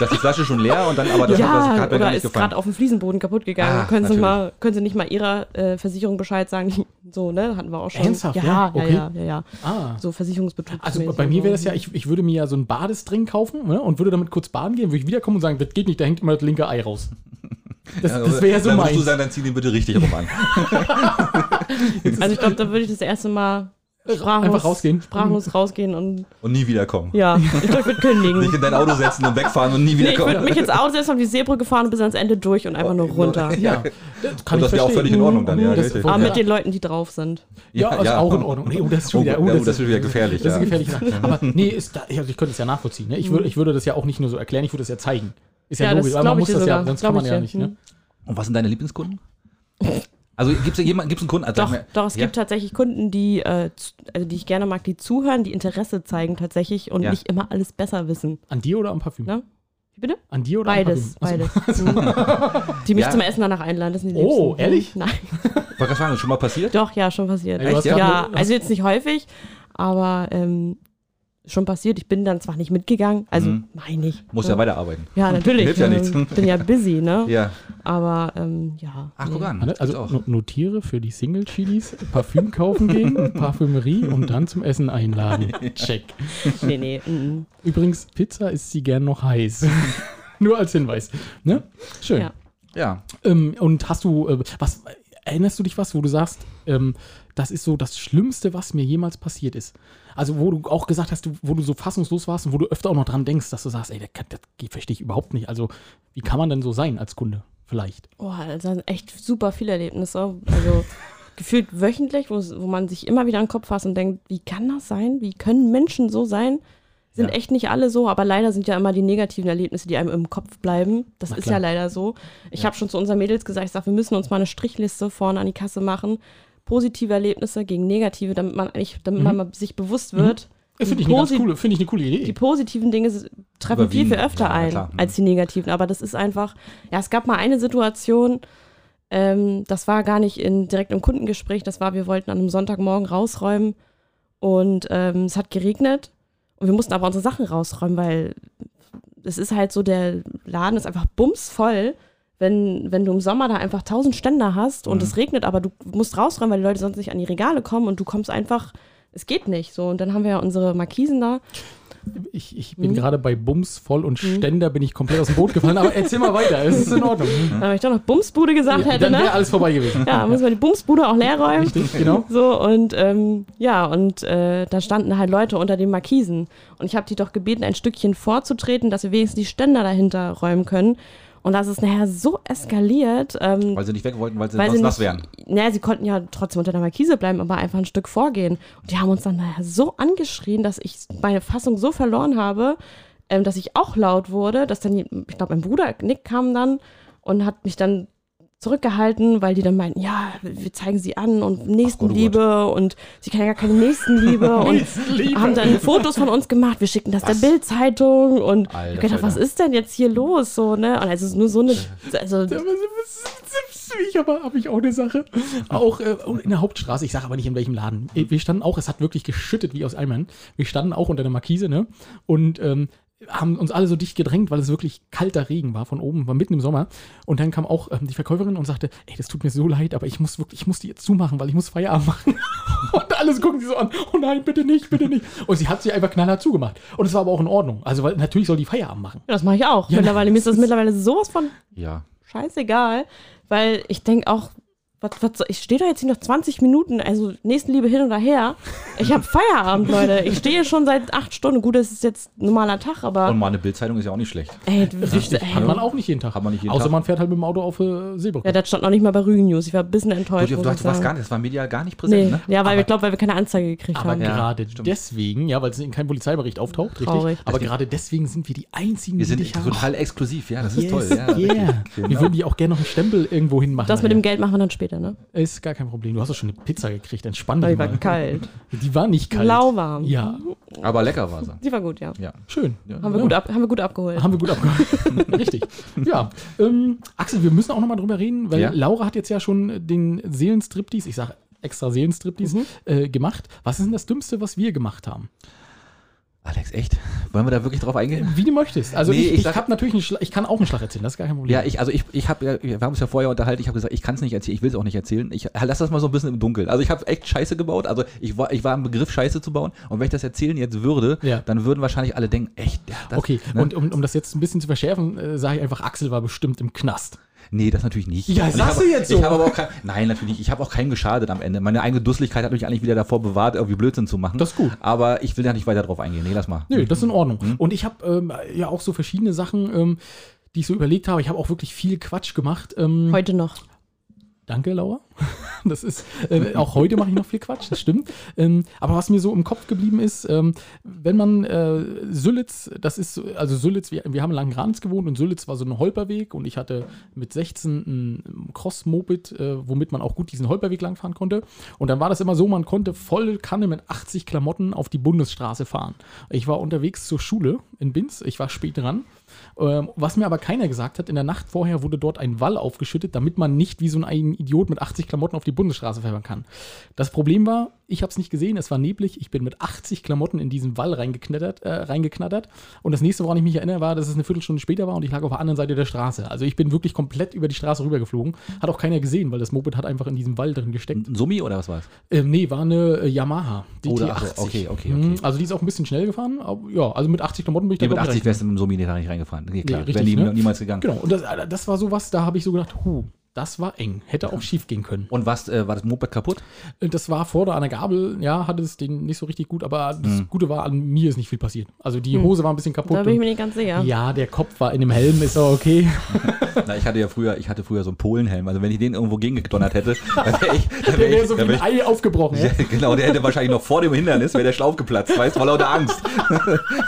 Dass die Flasche schon leer und dann aber das, ja, das hat mir oder nicht ist gerade auf dem Fliesenboden kaputt gegangen. Ah, können, Sie mal, können Sie nicht mal Ihrer äh, Versicherung Bescheid sagen? *laughs* So, ne? Hatten wir auch schon. Ernsthaft, Ja, ja? ja, Okay. ja, ja, ja. Ah. So Versicherungsbetrug. Also bei mir wäre das ja, ich, ich würde mir ja so einen Badestring kaufen ne, und würde damit kurz baden gehen, würde ich wiederkommen und sagen, das geht nicht, da hängt immer das linke Ei raus. Das, Ja, das wäre ja so dann musst du meins. sagen, dann zieh den bitte richtig rum an. *laughs* Also ich glaube, da würde ich das erste Mal sprachlos, Einfach rausgehen. sprachlos rausgehen und Und nie wiederkommen. ja, ich glaube, ich würde kündigen. Dich in dein Auto setzen und wegfahren und nie Nee, ich wiederkommen. würde mich ins Auto setzen, auf die Seebrücke fahren und bis ans Ende durch und einfach nur runter. Ja, *laughs* das kann und das wäre auch völlig in Ordnung dann, ja. Das- richtig. Aber Ja. mit den Leuten, die drauf sind. Ja, ist auch in Ordnung. Nee, oh, das ist schon Oh, wieder, ja, oh, das ist wieder gefährlich, Das ist ja. Sache. *laughs* Aber nee, ist da, also ich könnte es ja nachvollziehen. Ne? Ich, würde, ich würde das ja auch nicht nur so erklären, ich würde es ja zeigen. Ist ja, Ja, das logisch, aber man ich muss das ja, sogar. sonst Glaub kann man ich ja nicht. Ne? Hm. Und was sind deine Lieblingskunden? *laughs* Also gibt es jemanden, einen Kunden? Also Doch, mir- doch, es ja? gibt tatsächlich Kunden, die, äh, also die ich gerne mag, die zuhören, die Interesse zeigen tatsächlich und Ja. nicht immer alles besser wissen. An dir oder am Parfüm? Ne? Wie bitte? An dir oder Beides, am Parfüm? beides. Mhm. Die mich Ja. zum Essen danach einladen, das sind die Oh, Liebsten. ehrlich? Nein. *laughs* Sagen, das schon mal passiert? Doch, ja, schon passiert. Hast ja, also jetzt nicht häufig, aber ähm, schon passiert. Ich bin dann zwar nicht mitgegangen, also Mhm. meine ich. Muss ne? ja weiterarbeiten. Ja, *laughs* natürlich. Hilft ja ähm, nichts. Bin ja busy, ne? *laughs* Ja. Aber ähm, ja. Ach, nee. guck an. Also, auch. no- notiere für die Single-Chilis, Parfüm kaufen gehen, *laughs* Parfümerie und dann zum Essen einladen. Check. Nee, nee. mm, Übrigens, Pizza ist sie gern noch heiß. Nur als Hinweis. Ne? Schön. Ja. Ja. Ähm, und hast du, äh, was, erinnerst du dich was, wo du sagst, ähm, das ist so das Schlimmste, was mir jemals passiert ist? Also, wo du auch gesagt hast, wo du so fassungslos warst und wo du öfter auch noch dran denkst, dass du sagst, ey, das, das geht- verstehe ich überhaupt nicht. Also, wie kann man denn so sein als Kunde? Vielleicht. Oh, also echt super viele Erlebnisse. Also *laughs* gefühlt wöchentlich, wo, wo man sich immer wieder an den Kopf fasst und denkt, wie kann das sein? Wie können Menschen so sein? Sind Ja. echt nicht alle so, aber leider sind ja immer die negativen Erlebnisse, die einem im Kopf bleiben. Das ist ja leider so. Ich habe schon zu unseren Mädels gesagt, ich sage, wir müssen uns mal eine Strichliste vorne an die Kasse machen. Positive Erlebnisse gegen negative, damit man eigentlich, damit man mal sich bewusst wird. Äh, Finde die ich, eine coole, finde ich eine coole die Idee. positiven Dinge treffen viel, viel öfter Ja, ein klar. Mhm. als die negativen. Aber das ist einfach, ja, es gab mal eine Situation, ähm, das war gar nicht in, direkt im Kundengespräch, das war, wir wollten an einem Sonntagmorgen rausräumen und ähm, es hat geregnet und wir mussten aber unsere Sachen rausräumen, weil es ist halt so, der Laden ist einfach bumsvoll. Wenn, wenn du im Sommer da einfach tausend Ständer hast und Mhm. es regnet, aber du musst rausräumen, weil die Leute sonst nicht an die Regale kommen und du kommst einfach, es geht nicht. So, und dann haben wir ja unsere Markisen da Ich, ich bin Mhm. gerade bei Bums voll und Ständer bin ich komplett aus dem Boot gefallen, aber erzähl mal weiter, es ist in Ordnung. *laughs* Wenn ich doch noch Bumsbude gesagt Ja, hätte, dann wäre ne? alles vorbei gewesen. Ja, muss man die Bumsbude auch leer räumen. Richtig, genau. So, und ähm, ja, und äh, da standen halt Leute unter den Markisen. Und ich habe die doch gebeten, ein Stückchen vorzutreten, dass wir wenigstens die Ständer dahinter räumen können. Und das ist nachher so eskaliert. Ähm, Weil sie nicht weg wollten, weil sie weil sonst sie nass nicht, wären. naja, sie konnten ja trotzdem unter der Markise bleiben, aber einfach ein Stück vorgehen. Und die haben uns dann nachher so angeschrien, dass ich meine Fassung so verloren habe, ähm, dass ich auch laut wurde, dass dann, ich glaube, mein Bruder Nick kam dann und hat mich dann zurückgehalten, weil die dann meinten, ja, wir zeigen sie an und Nächstenliebe und sie kennen ja gar keine Nächstenliebe *laughs* und Nächstenliebe. haben dann Fotos von uns gemacht, wir schicken das der Bild-Zeitung und Alter ich gedacht, was ist denn jetzt hier los, so, ne, und also es ist nur so eine, also, Ich habe hab ich auch eine Sache. Auch äh, in der Hauptstraße, ich sage aber nicht in welchem Laden. Wir standen auch, es hat wirklich geschüttet wie aus Eimern. Wir standen auch unter der Markise, ne? Und ähm, haben uns alle so dicht gedrängt, weil es wirklich kalter Regen war von oben, war mitten im Sommer. Und dann kam auch ähm, die Verkäuferin und sagte, ey, das tut mir so leid, aber ich muss wirklich, ich muss die jetzt zumachen, weil ich muss Feierabend machen. *laughs* und alles gucken sie so an, oh nein, bitte nicht, bitte nicht. Und sie hat sie einfach knallhart zugemacht. Und es war aber auch in Ordnung. Also, weil natürlich soll die Feierabend machen. das mache ich auch. Ja, mittlerweile, mir ist das mittlerweile sowas von Ja. scheißegal, weil ich denke auch, was, was, ich stehe da jetzt hier noch 20 Minuten, also Nächstenliebe hin oder her. Ich habe *laughs* Feierabend, Leute. Ich stehe schon seit acht Stunden. Gut, das ist jetzt ein normaler Tag, aber Und mal eine Bildzeitung ist ja auch nicht schlecht. ey, du- Richtig, ey, hat man auch nicht jeden Tag. Hat man nicht jeden Außer Tag. man fährt halt mit dem Auto auf äh, Silberbrücke. ja, das stand noch nicht mal bei Rügen News. Ich war ein bisschen Du, enttäuscht. du, du ich warst gar nicht, das war medial gar nicht präsent, Nee, ne? ja, weil Aber- wir glaube, weil wir keine Anzeige gekriegt Aber haben. Ja, gerade stimmt. deswegen, ja, weil es in keinem Polizeibericht auftaucht, Traurig. richtig. Aber gerade deswegen sind wir die einzigen, Wir die sind dich haben. total exklusiv, ja, das ist Yes, toll. Ja, yeah. wirklich. Wir Genau. würden die auch gerne noch einen Stempel irgendwo hinmachen. Das mit dem. Geld machen wir dann später, ne? Ist gar kein Problem. Du hast doch schon eine Pizza gekriegt. Entspann dich die war mal. kalt. *laughs* Die war nicht kalt. Lauwarm. Ja, Aber lecker war sie. Sie war gut, ja. Ja. schön. Ja. Haben wir, Ja. gut, ab, haben wir gut abgeholt. Haben wir gut abgeholt. *laughs* Richtig. Ja. Ähm, Axel, wir müssen auch noch mal drüber reden, weil Ja. Laura hat jetzt ja schon den Seelenstriptease, ich sage extra Seelenstriptease, Mhm. äh, gemacht. Was ist denn das Dümmste, was wir gemacht haben? Alex, echt? Wollen wir da wirklich drauf eingehen? Wie du möchtest. Also Nee, ich, ich ich, habe natürlich einen Schla ich kann auch einen Schlag erzählen, das ist gar kein Problem. Ja, ich, also ich, ich habe ja, wir haben uns ja vorher unterhalten, ich habe gesagt, ich kann es nicht erzählen, ich will es auch nicht erzählen. Ich lasse das mal so ein bisschen im Dunkeln. Also ich habe echt Scheiße gebaut, also ich war, ich war im Begriff Scheiße zu bauen und wenn ich das erzählen jetzt würde, Ja. dann würden wahrscheinlich alle denken, echt, ja, das, okay, ne? und um, um das jetzt ein bisschen zu verschärfen, äh, sage ich einfach, Axel war bestimmt im Knast. Nee, das natürlich nicht. Ja, ich sagst habe- du jetzt so? Ich habe aber auch kein, nein, natürlich nicht. Ich habe auch keinen geschadet am Ende. Meine eigene Dusseligkeit hat mich eigentlich wieder davor bewahrt, irgendwie Blödsinn zu machen. Das ist gut. Aber ich will da nicht weiter drauf eingehen. Nee, lass mal. Nö, das ist in Ordnung. Mhm. Und ich habe ähm, ja auch so verschiedene Sachen, ähm, die ich so überlegt habe. Ich habe auch wirklich viel Quatsch gemacht. Ähm, Heute noch. Danke, Laura. *laughs* Das ist, äh, auch heute mache ich noch viel Quatsch, das stimmt. Ähm, aber was mir so im Kopf geblieben ist, ähm, wenn man äh, Sülitz, das ist, so- also Sülitz, wir, wir haben in Langenranz gewohnt und Sülitz war so ein Holperweg und ich hatte mit 16 ein Cross-Moped, äh, womit man auch gut diesen Holperweg langfahren konnte. Und dann war das immer so, man konnte voll Kanne mit 80 Klamotten auf die Bundesstraße fahren. Ich war unterwegs zur Schule in Binz, ich war spät dran. Ähm, was mir aber keiner gesagt hat, in der Nacht vorher wurde dort ein Wall aufgeschüttet, damit man nicht wie so ein Idiot mit 80 Klamotten auf die Bundesstraße fahren kann. Das Problem war, ich habe es nicht gesehen, es war neblig, ich bin mit 80 Klamotten in diesen Wall reingeknattert, äh, reingeknattert. Und das nächste, woran ich mich erinnere, war, dass es eine Viertelstunde später war und ich lag auf der anderen Seite der Straße. Also ich bin wirklich komplett über die Straße rübergeflogen. Hat auch keiner gesehen, weil das Moped hat einfach in diesem Wall drin gesteckt. Ein Summi oder was war es? Ähm, nee, war eine äh, Yamaha. Die Oder- T80. ach so, okay, okay, Mhm, okay. Also die ist auch ein bisschen schnell gefahren. Aber, ja, also mit 80 Klamotten bin ich Nee, da mit glaub ich, 80 wärst du mit dem Summi da nicht reingefahren. Nee, klar, Nee, wäre richtig, nie, ne? niemals gegangen. Genau, und das, das war sowas, da habe ich so gedacht, huh, Das war eng. Hätte auch schief gehen können. Und was, äh, war das Moped kaputt? Äh, Das war vorne an der Gabel, ja, hatte es den nicht so richtig gut, aber das Gute war, an mir ist nicht viel passiert. Also die Hose war ein bisschen kaputt. Da bin ich mir nicht ganz sicher. ja, der Kopf war in dem Helm, ist auch okay. *laughs* Na, ich hatte ja früher, ich hatte früher so einen Polenhelm. Also wenn ich den irgendwo gegengedonnert hätte, *laughs* dann wäre ich, dann Der wär wäre ich, so wie dann wär ein ich Ei aufgebrochen. *laughs* Ja, genau, der hätte wahrscheinlich noch vor dem Hindernis, wäre der Schlauch geplatzt, weißt du, vor lauter Angst.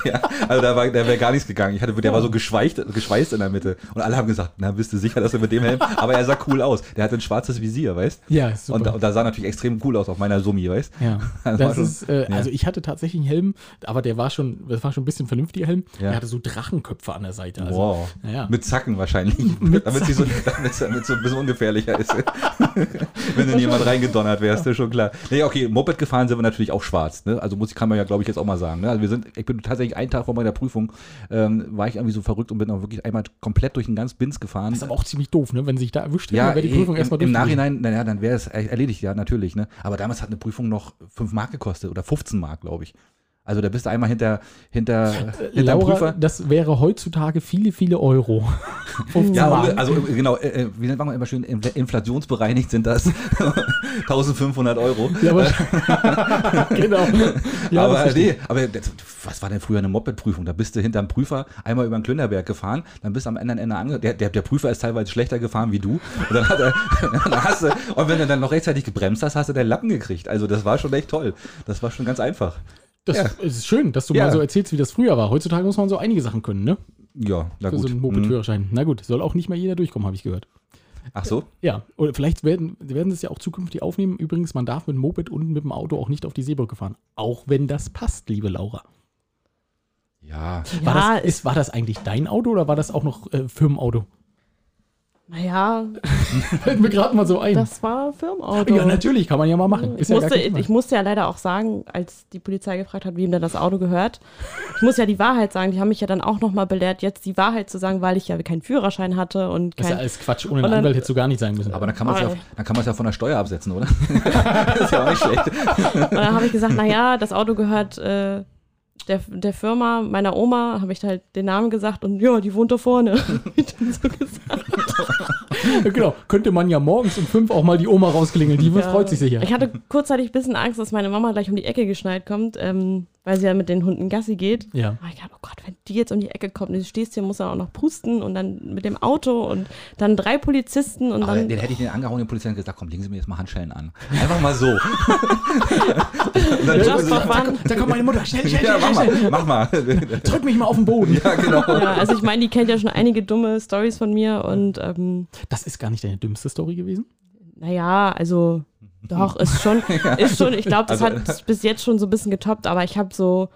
ja, also da, war, da wäre gar nichts gegangen. Ich hatte, der war so geschweißt, geschweißt in der Mitte. Und alle haben gesagt, na, bist du sicher, dass du mit dem Helm, aber er sah cool aus. Der hatte ein schwarzes Visier, weißt Ja, super. Und, da- und da sah natürlich extrem cool aus auf meiner Summi, weißt Ja, *laughs* Das das schon- ist, äh, ja. also ich hatte tatsächlich einen Helm, aber der war schon, das war schon ein bisschen vernünftiger Helm. Ja. Der hatte so Drachenköpfe an der Seite. Also, Wow. Ja. Mit Zacken wahrscheinlich. *laughs* damit sie so, so ein bisschen ungefährlicher ist. *laughs* Wenn in jemand reingedonnert wärst, ist schon klar. Nee, okay, Moped gefahren sind wir natürlich auch schwarz. Ne? Also muss, kann man ja, glaube ich, jetzt auch mal sagen. Ne? Also wir sind, ich bin tatsächlich einen Tag vor meiner Prüfung, ähm, war ich irgendwie so verrückt und bin auch wirklich einmal komplett durch den ganz Bins gefahren. Das ist aber auch ziemlich doof, ne? Wenn sich da erwischt ja, wäre die Prüfung im, erstmal im. Nachhinein, naja, dann wäre es erledigt, ja, natürlich. Ne? Aber damals hat eine Prüfung noch 5 Mark gekostet oder 15 Mark, glaube ich. Also da bist du einmal hinter, hinter, hinter dem Laura, Prüfer. das wäre heutzutage viele, viele Euro. *laughs* 15 Ja, also äh, genau, äh, äh, wie nennt man immer schön, infl- inflationsbereinigt sind das *laughs* 1500 Euro. ja, aber, *laughs* genau. Ja, aber nee, aber das, was war denn früher eine Moped-Prüfung? Da bist du hinterm Prüfer einmal über den Klünderberg gefahren, dann bist du am anderen Ende ange... Der, der, der Prüfer ist teilweise schlechter gefahren wie du. Und dann, hat er, dann hast du, und wenn du dann noch rechtzeitig gebremst hast, hast du deinen Lappen gekriegt. Also das war schon echt toll. Das war schon ganz einfach. Das Ja. ist schön, dass du Ja. mal so erzählst, wie das früher war. Heutzutage muss man so einige Sachen können, ne? Ja, na Für gut. so einen Mhm. Moped-Führerschein. Na gut, soll auch nicht mehr jeder durchkommen, habe ich gehört. Ach so? Ja, oder vielleicht werden, werden sie es ja auch zukünftig aufnehmen. Übrigens, man darf mit dem Moped und mit dem Auto auch nicht auf die Seebrücke fahren. Auch wenn das passt, liebe Laura. Ja. War, Ja, das, ist, war das eigentlich dein Auto oder war das auch noch äh, Firmenauto? Naja, *laughs* Fällt mir gerade mal so ein. das war Firmenauto. ja, natürlich, kann man ja mal machen. Ich ja musste, kein ich musste ja leider auch sagen, als die Polizei gefragt hat, wem denn das Auto gehört, ich muss ja die Wahrheit sagen. Die haben mich ja dann auch nochmal belehrt, jetzt die Wahrheit zu sagen, weil ich ja keinen Führerschein hatte und das ist ja kein. alles Quatsch. Ohne einen dann- Anwalt hättest du gar nicht sein müssen. Aber dann kann man es ja, ja von der Steuer absetzen, oder? *laughs* ist ja auch nicht schlecht. Und dann habe ich gesagt, naja, das Auto gehört äh, der, der Firma meiner Oma, habe ich halt den Namen gesagt und ja, die wohnt da vorne. *laughs* Ich dann so gesagt. *laughs* *laughs* Genau. Könnte man ja morgens um fünf auch mal die Oma rausklingeln. Die Ja. freut sich sicher. Ich hatte kurzzeitig ein bisschen Angst, dass meine Mama gleich um die Ecke geschneit kommt, ähm, weil sie ja mit den Hunden Gassi geht. Ja. Aber ich dachte, oh Gott, wenn die jetzt um die Ecke kommt und du stehst hier, muss dann auch noch pusten und dann mit dem Auto und dann drei Polizisten und Aber dann. den hätte ich den angehauen, den Polizisten gesagt, komm, legen Sie mir jetzt mal Handschellen an. Einfach mal so. *laughs* Dann. Da kommt meine Mutter. Schnell, schnell, ja, schnell, mach schnell. mal, mach mal. Drück mich mal auf den Boden. Ja, genau. Ja, also ich meine, die kennt ja schon einige dumme Stories von mir und ähm, Das ist gar nicht deine dümmste Story gewesen. naja, also doch, ist schon, *laughs* ist schon, ich glaube, das Also- hat bis jetzt schon so ein bisschen getoppt, aber ich habe so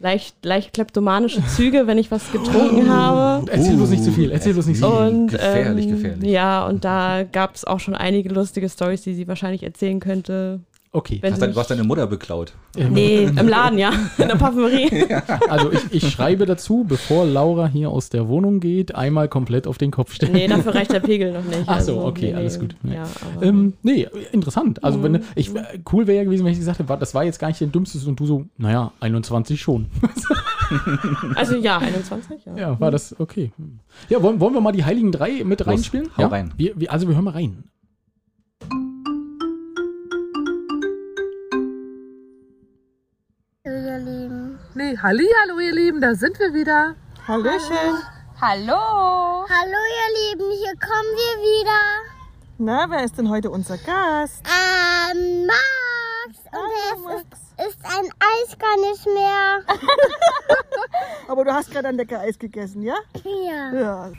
leicht, leicht kleptomanische Züge, wenn ich was getrunken habe. Erzähl bloß nicht zu viel. Erzähl bloß nicht zu viel. Und, Gefährlich, ähm, gefährlich. Ja, und da gab es auch schon einige lustige Stories, die sie wahrscheinlich erzählen könnte. Okay. Wenn Hast mich- du hast deine Mutter beklaut. *laughs* Nee, im Laden, ja. *laughs* In der Parfümerie. Also ich, ich schreibe dazu, bevor Laura hier aus der Wohnung geht, einmal komplett auf den Kopf stellen. Nee, dafür reicht der Pegel noch nicht. Ach so, Also, okay, nee, alles gut. Nee. Ja, Ähm, nee, interessant. Also Mhm. wenn ich äh, cool wäre ja gewesen, wenn ich gesagt hätte, das war jetzt gar nicht dein dümmstes und du so, naja, 21 schon. *laughs* also ja, 21, ja. ja, war das okay. Hm. Ja, wollen, wollen wir mal die Heiligen Drei mit Los, reinspielen? hau ja? rein. Wir, wir, also wir hören mal rein. Ihr Lieben. Nee, hallo ihr Lieben, da sind wir wieder. Hallöchen. Hallo. Hallo ihr Lieben, hier kommen wir wieder. Na, wer ist denn heute unser Gast? Ähm, Max. Und Hallo, er ist, ist ein Eis gar nicht mehr. *laughs* Aber du hast gerade ein lecker Eis gegessen, ja? Ja. Ja.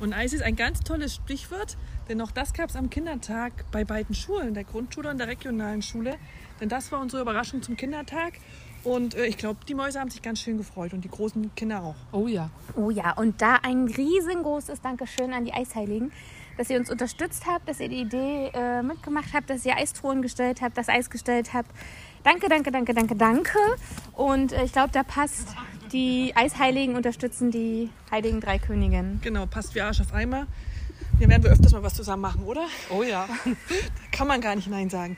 Und Eis ist ein ganz tolles Stichwort, denn auch das gab es am Kindertag bei beiden Schulen, der Grundschule und der regionalen Schule. Denn das war unsere Überraschung zum Kindertag. Und äh, ich glaube, die Mäuse haben sich ganz schön gefreut und die großen Kinder auch. Oh ja. Oh ja, und da ein riesengroßes Dankeschön an die Eisheiligen, dass ihr uns unterstützt habt, dass ihr die Idee äh, mitgemacht habt, dass ihr Eistruhen gestellt habt, das Eis gestellt habt. Danke, danke, danke, danke, danke. Und äh, ich glaube, da passt, die Eisheiligen unterstützen die Heiligen Drei Königinnen. Genau, passt wie Arsch auf Eimer. Hier werden wir öfters mal was zusammen machen, oder? Oh ja. *laughs* da kann man gar nicht Nein sagen.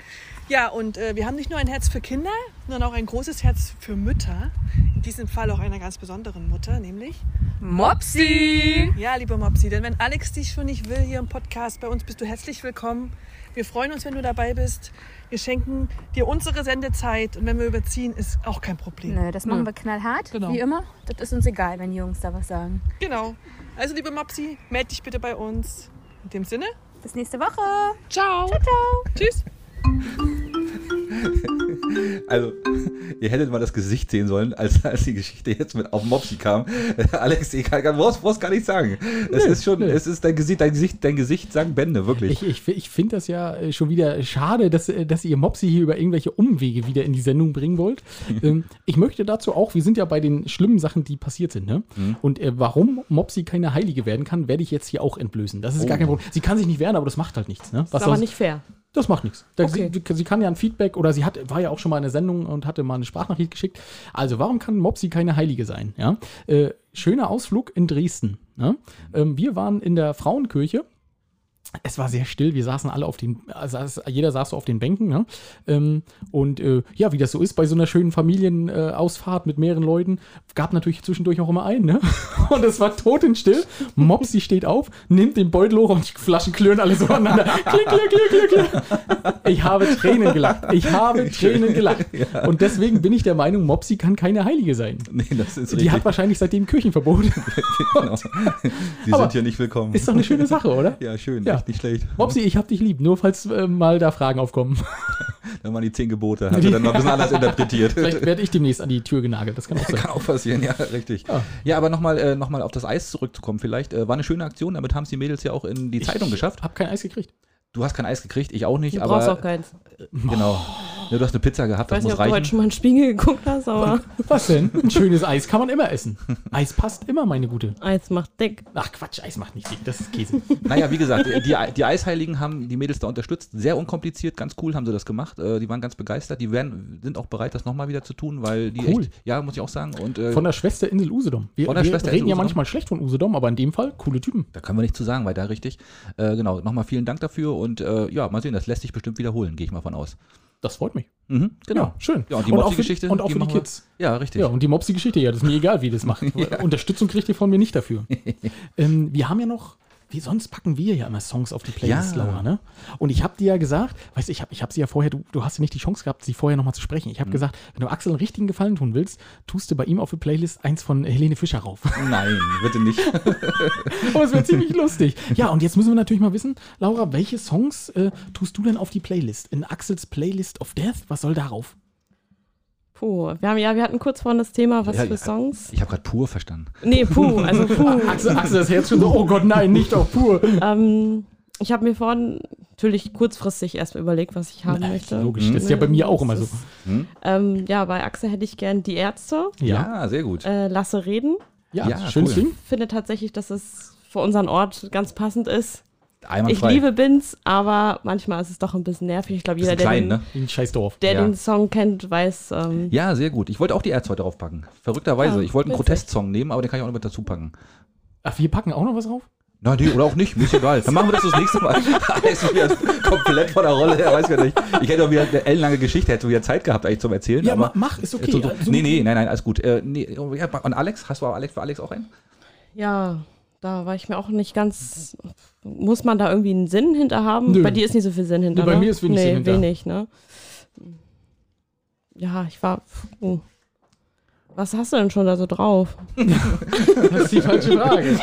Ja, und äh, wir haben nicht nur ein Herz für Kinder, sondern auch ein großes Herz für Mütter. In diesem Fall auch einer ganz besonderen Mutter, nämlich Mopsi! Ja, liebe Mopsi, denn wenn Alex dich schon nicht will hier im Podcast, bei uns bist du herzlich willkommen. Wir freuen uns, wenn du dabei bist. Wir schenken dir unsere Sendezeit und wenn wir überziehen, ist auch kein Problem. Nö, das machen wir knallhart, Genau. wie immer. Das ist uns egal, wenn die Jungs da was sagen. Genau. Also, liebe Mopsi, melde dich bitte bei uns. In dem Sinne, Bis nächste Woche. ciao. Ciao, ciao. Tschüss. Also, ihr hättet mal das Gesicht sehen sollen, als, als die Geschichte jetzt mit auf Mopsi kam. *laughs* Alex, ich kann, kann brauchst, brauchst gar nicht sagen. Es Nö, ist schon, nö. es ist dein Gesicht, dein Gesicht, dein Gesicht sagen Bände, wirklich. Ich, ich, ich finde das ja äh, schon wieder schade, dass, äh, dass ihr Mopsi hier über irgendwelche Umwege wieder in die Sendung bringen wollt. *laughs* ähm, ich möchte dazu auch, wir sind ja bei den schlimmen Sachen, die passiert sind. Ne? Und äh, warum Mopsi keine Heilige werden kann, werde ich jetzt hier auch entblößen. Das ist gar kein Problem. Sie kann sich nicht wehren, aber das macht halt nichts. Ne? ist aber nicht fair. Das macht nichts. Okay. sie, sie kann ja ein Feedback oder sie hat, war ja auch schon mal in der Sendung und hatte mal eine Sprachnachricht geschickt. Also, warum kann Mopsi keine Heilige sein? Ja? Äh, schöner Ausflug in Dresden. Ne? Ähm, wir waren in der Frauenkirche. Es war sehr still, wir saßen alle auf den, also jeder saß so auf den Bänken, ne? ähm, und äh, ja, wie das so ist bei so einer schönen Familienausfahrt äh, mit mehreren Leuten, gab natürlich zwischendurch auch immer einen, ne? *laughs* Und es war totenstill. Mopsi steht auf, nimmt den Beutel hoch und die Flaschen klirren alle so aneinander. *laughs* Klick, klick, klick, klick, klick. Ich habe Tränen gelacht. Ich habe Tränen *laughs* gelacht. Und deswegen bin ich der Meinung, Mopsi kann keine Heilige sein. nee, das ist Die richtig. hat wahrscheinlich seitdem Kirchenverbot. genau. Sie Aber sind hier nicht willkommen. Ist doch eine schöne Sache, oder? ja, schön, Ja. Echt nicht schlecht. Mopsi, ich hab dich lieb, nur falls äh, mal da Fragen aufkommen. *laughs* Dann waren die zehn Gebote, hat er dann mal ein bisschen anders interpretiert. Vielleicht werde ich demnächst an die Tür genagelt, das kann auch *laughs* sein. Kann auch passieren, ja, richtig. Ja. Ja, aber nochmal äh, noch mal auf das Eis zurückzukommen, vielleicht. Äh, war eine schöne Aktion, damit haben es die Mädels ja auch in die Zeitung geschafft. Hab kein Eis gekriegt. Du hast kein Eis gekriegt, ich auch nicht, Du brauchst aber auch keins. genau. Ja, du hast eine Pizza gehabt, Ich das weiß nicht, muss ob du heute reichen. schon mal einen Spiegel geguckt hast, aber Was denn? Ein schönes Eis kann man immer essen. *laughs* Eis passt immer, meine Gute. Eis macht dick. Ach Quatsch, Eis macht nicht dick, das ist Käse. *laughs* Naja, wie gesagt, die, die Eisheiligen haben die Mädels da unterstützt. Sehr unkompliziert, ganz cool haben sie das gemacht. Äh, Die waren ganz begeistert. Die werden, sind auch bereit, das nochmal wieder zu tun, weil die Cool. echt, ja, muss ich auch sagen. Und äh, Von der Schwesterinsel Usedom. Wir, Von der wir Schwesterinsel reden ja Usedom? manchmal schlecht von Usedom, aber in dem Fall coole Typen. da können wir nicht zu sagen, weil da richtig. Äh, genau, nochmal vielen Dank dafür und äh, ja, mal sehen, das lässt sich bestimmt wiederholen, gehe ich mal von aus. Das freut mich. Mhm, genau. Ja, schön. Ja, und die auch für, Mopsi-Geschichte, und auch für die machen wir- Kids. Ja, richtig. Ja, und die Mopsi-Geschichte, ja, das ist mir egal, wie das macht. *laughs* Unterstützung kriegt ihr von mir nicht dafür. *laughs* ähm, wir haben ja noch, wie sonst packen wir ja immer Songs auf die Playlist, Ja. Laura, ne? Und ich habe dir ja gesagt, weißt du, ich habe ich hab sie ja vorher, du, du hast ja nicht die Chance gehabt, sie vorher nochmal zu sprechen. Ich habe gesagt, wenn du Axel einen richtigen Gefallen tun willst, tust du bei ihm auf die Playlist eins von Helene Fischer rauf. Nein, bitte nicht. *laughs* Oh, das wäre ziemlich lustig. Ja, und jetzt müssen wir natürlich mal wissen, Laura, welche Songs äh, tust du denn auf die Playlist? In Axels Playlist of Death, was soll darauf? Puh, wir haben ja, wir hatten kurz vorhin das Thema, was Ja, für ja. Songs. Ich habe gerade pur verstanden. Nee, puh, also *laughs* puh. Axel, Axel, das Herz schon so, oh Gott, nein, nicht auf pur. ähm, ich habe mir vorhin natürlich kurzfristig erstmal überlegt, was ich haben Na, möchte. Logisch, das ist ja bei mir auch immer so. Hm? Ähm, ja, bei Axel hätte ich gern die Ärzte, Ja, sehr gut. äh, Lasse reden. Ja, Ja, schönes cool. Ding. Finde tatsächlich, dass es für unseren Ort ganz passend ist. Ich liebe Bins, aber manchmal ist es doch ein bisschen nervig. Ich glaube, jeder, Bisschen der, klein, den, ne? Der Ja. den Song kennt, weiß, ähm, Ja, sehr gut. Ich wollte auch die Ärzte heute draufpacken. Verrückterweise. Ja, ich wollte einen. Protestsong nehmen, aber den kann ich auch noch mit dazu packen. Ach, wir packen auch noch was drauf? Nein, nee, oder auch nicht, mir ist egal. Dann machen wir das das nächste Mal. *laughs* Alex ist wieder komplett von der Rolle, er weiß gar nicht. Ich hätte auch wieder eine ellenlange Geschichte, hätte wieder Zeit gehabt eigentlich zum Erzählen. Ja, aber ma- mach, ist okay. So, so, Also- nee, nee, nein, nein, alles gut. Äh, nee, ja, und Alex, hast du Alex für Alex auch einen? ja, da war ich mir auch nicht ganz. Muss man da irgendwie einen Sinn hinter haben? Nö. Bei dir ist nicht so viel Sinn hinter. Nee, bei ne? mir ist wenig nee, Sinn hinter. wenig, ne? Ja, ich war. oh. Was hast du denn schon da so drauf? *laughs* Das ist die falsche Frage.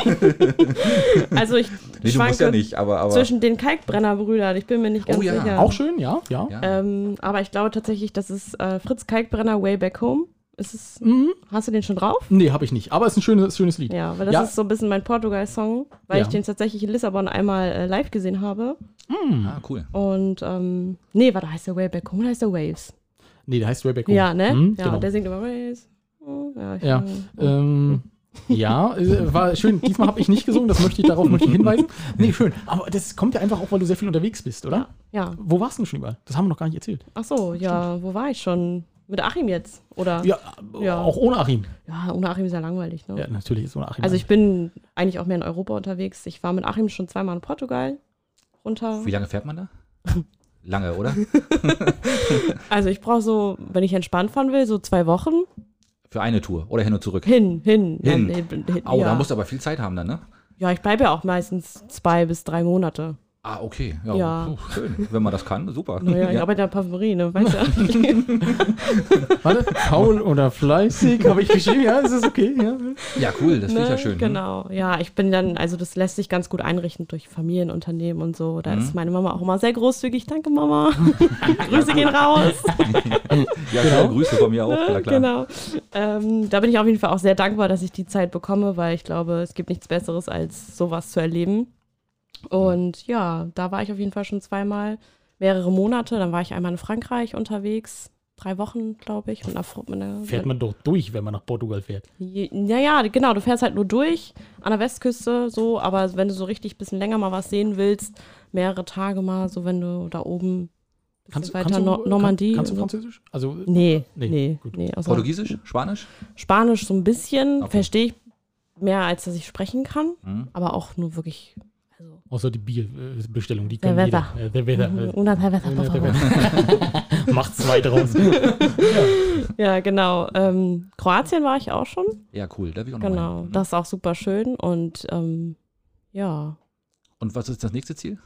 *laughs* Also ich Nee, schwanke ja nicht, aber. aber zwischen den Kalkbrenner-Brüdern. Ich bin mir nicht ganz Oh ja, sicher. Auch schön, ja, ja. ja. Ähm, aber ich glaube tatsächlich, das ist äh, Fritz Kalkbrenner Way Back Home. Ist es, Mhm. hast du den schon drauf? Nee, habe ich nicht. Aber es ist ein schönes, schönes Lied. Ja, weil das Ja. ist so ein bisschen mein Portugal-Song, weil Ja. ich den tatsächlich in Lissabon einmal äh, live gesehen habe. Mhm. ah, cool. Und, ähm, nee, warte, heißt der Way Back Home oder heißt der Waves? Nee, der heißt Rebecca. Ja, ne? Mhm, ja, genau. der singt immer Waves. Oh, ja, ich, Ja, äh, Ähm, *laughs* ja, äh, war schön. Diesmal habe ich nicht gesungen, das möchte ich, darauf möchte ich hinweisen. Nee, schön. Aber das kommt ja einfach auch, weil du sehr viel unterwegs bist, oder? ja. Wo warst du denn schon überall? Das haben wir noch gar nicht erzählt. Ach so, ja, wo war ich schon? Mit Achim jetzt? Oder? Ja, Ja. auch ohne Achim. Ja, ohne Achim ist ja langweilig, ne? Ja, natürlich ist ohne Achim. Also ich bin eigentlich auch mehr in Europa unterwegs. Ich war mit Achim schon zweimal in Portugal runter. Wie lange fährt man da? *laughs* lange, oder? *laughs* Also ich brauche so, wenn ich entspannt fahren will, so zwei Wochen. Für eine Tour oder hin und zurück. Hin, hin. Hin. Dann, hin, hin Au, ja. da musst du aber viel Zeit haben dann, ne? ja, ich bleibe ja auch meistens zwei bis drei Monate. Ah, okay. Ja, Ja. puh, schön. Wenn man das kann, super. Naja, ich Ja. arbeite in der Parfümerie, ne? Weißt du? *laughs* Warte, faul oder fleißig, habe ich geschrieben. Ja, ist das okay? Ja. ja, cool, das finde ich Ne? ja schön. Genau. Ja, ich bin dann, also das lässt sich ganz gut einrichten durch Familienunternehmen und so. Da Mhm. ist meine Mama auch immer sehr großzügig. Danke, Mama. *laughs* Grüße gehen raus. Ja, schöne Grüße von mir auch, klar, klar. Genau. Ähm, da bin ich auf jeden Fall auch sehr dankbar, dass ich die Zeit bekomme, weil ich glaube, es gibt nichts Besseres, als sowas zu erleben. Und ja, da war ich auf jeden Fall schon zweimal, mehrere Monate. Dann war ich einmal in Frankreich unterwegs, drei Wochen, glaube ich. Mit einer, Fährt man doch durch, wenn man nach Portugal fährt. ja, ja, genau. Du fährst halt nur durch an der Westküste, so. Aber wenn du so richtig ein bisschen länger mal was sehen willst, mehrere Tage mal, so wenn du da oben bisschen weiter du, Nor Normandie. Kann, kannst du und. Französisch? Also, Nee, Nee, nee, gut. nee. außer Portugiesisch? Spanisch? Spanisch so ein bisschen, Okay. verstehe ich mehr, als dass ich sprechen kann. Mhm. Aber auch nur wirklich. Also, außer die Bierbestellung, die Der können Wetter. jeder. Äh, der Wetter. Por Der. Wetter. *laughs* Macht zwei draus. *laughs* Ja, genau. Ähm, Kroatien war ich auch schon. Ja, cool, da will ich auch noch Genau. mal hin. Das ist auch super schön. Und ähm, ja, Und was ist das nächste Ziel?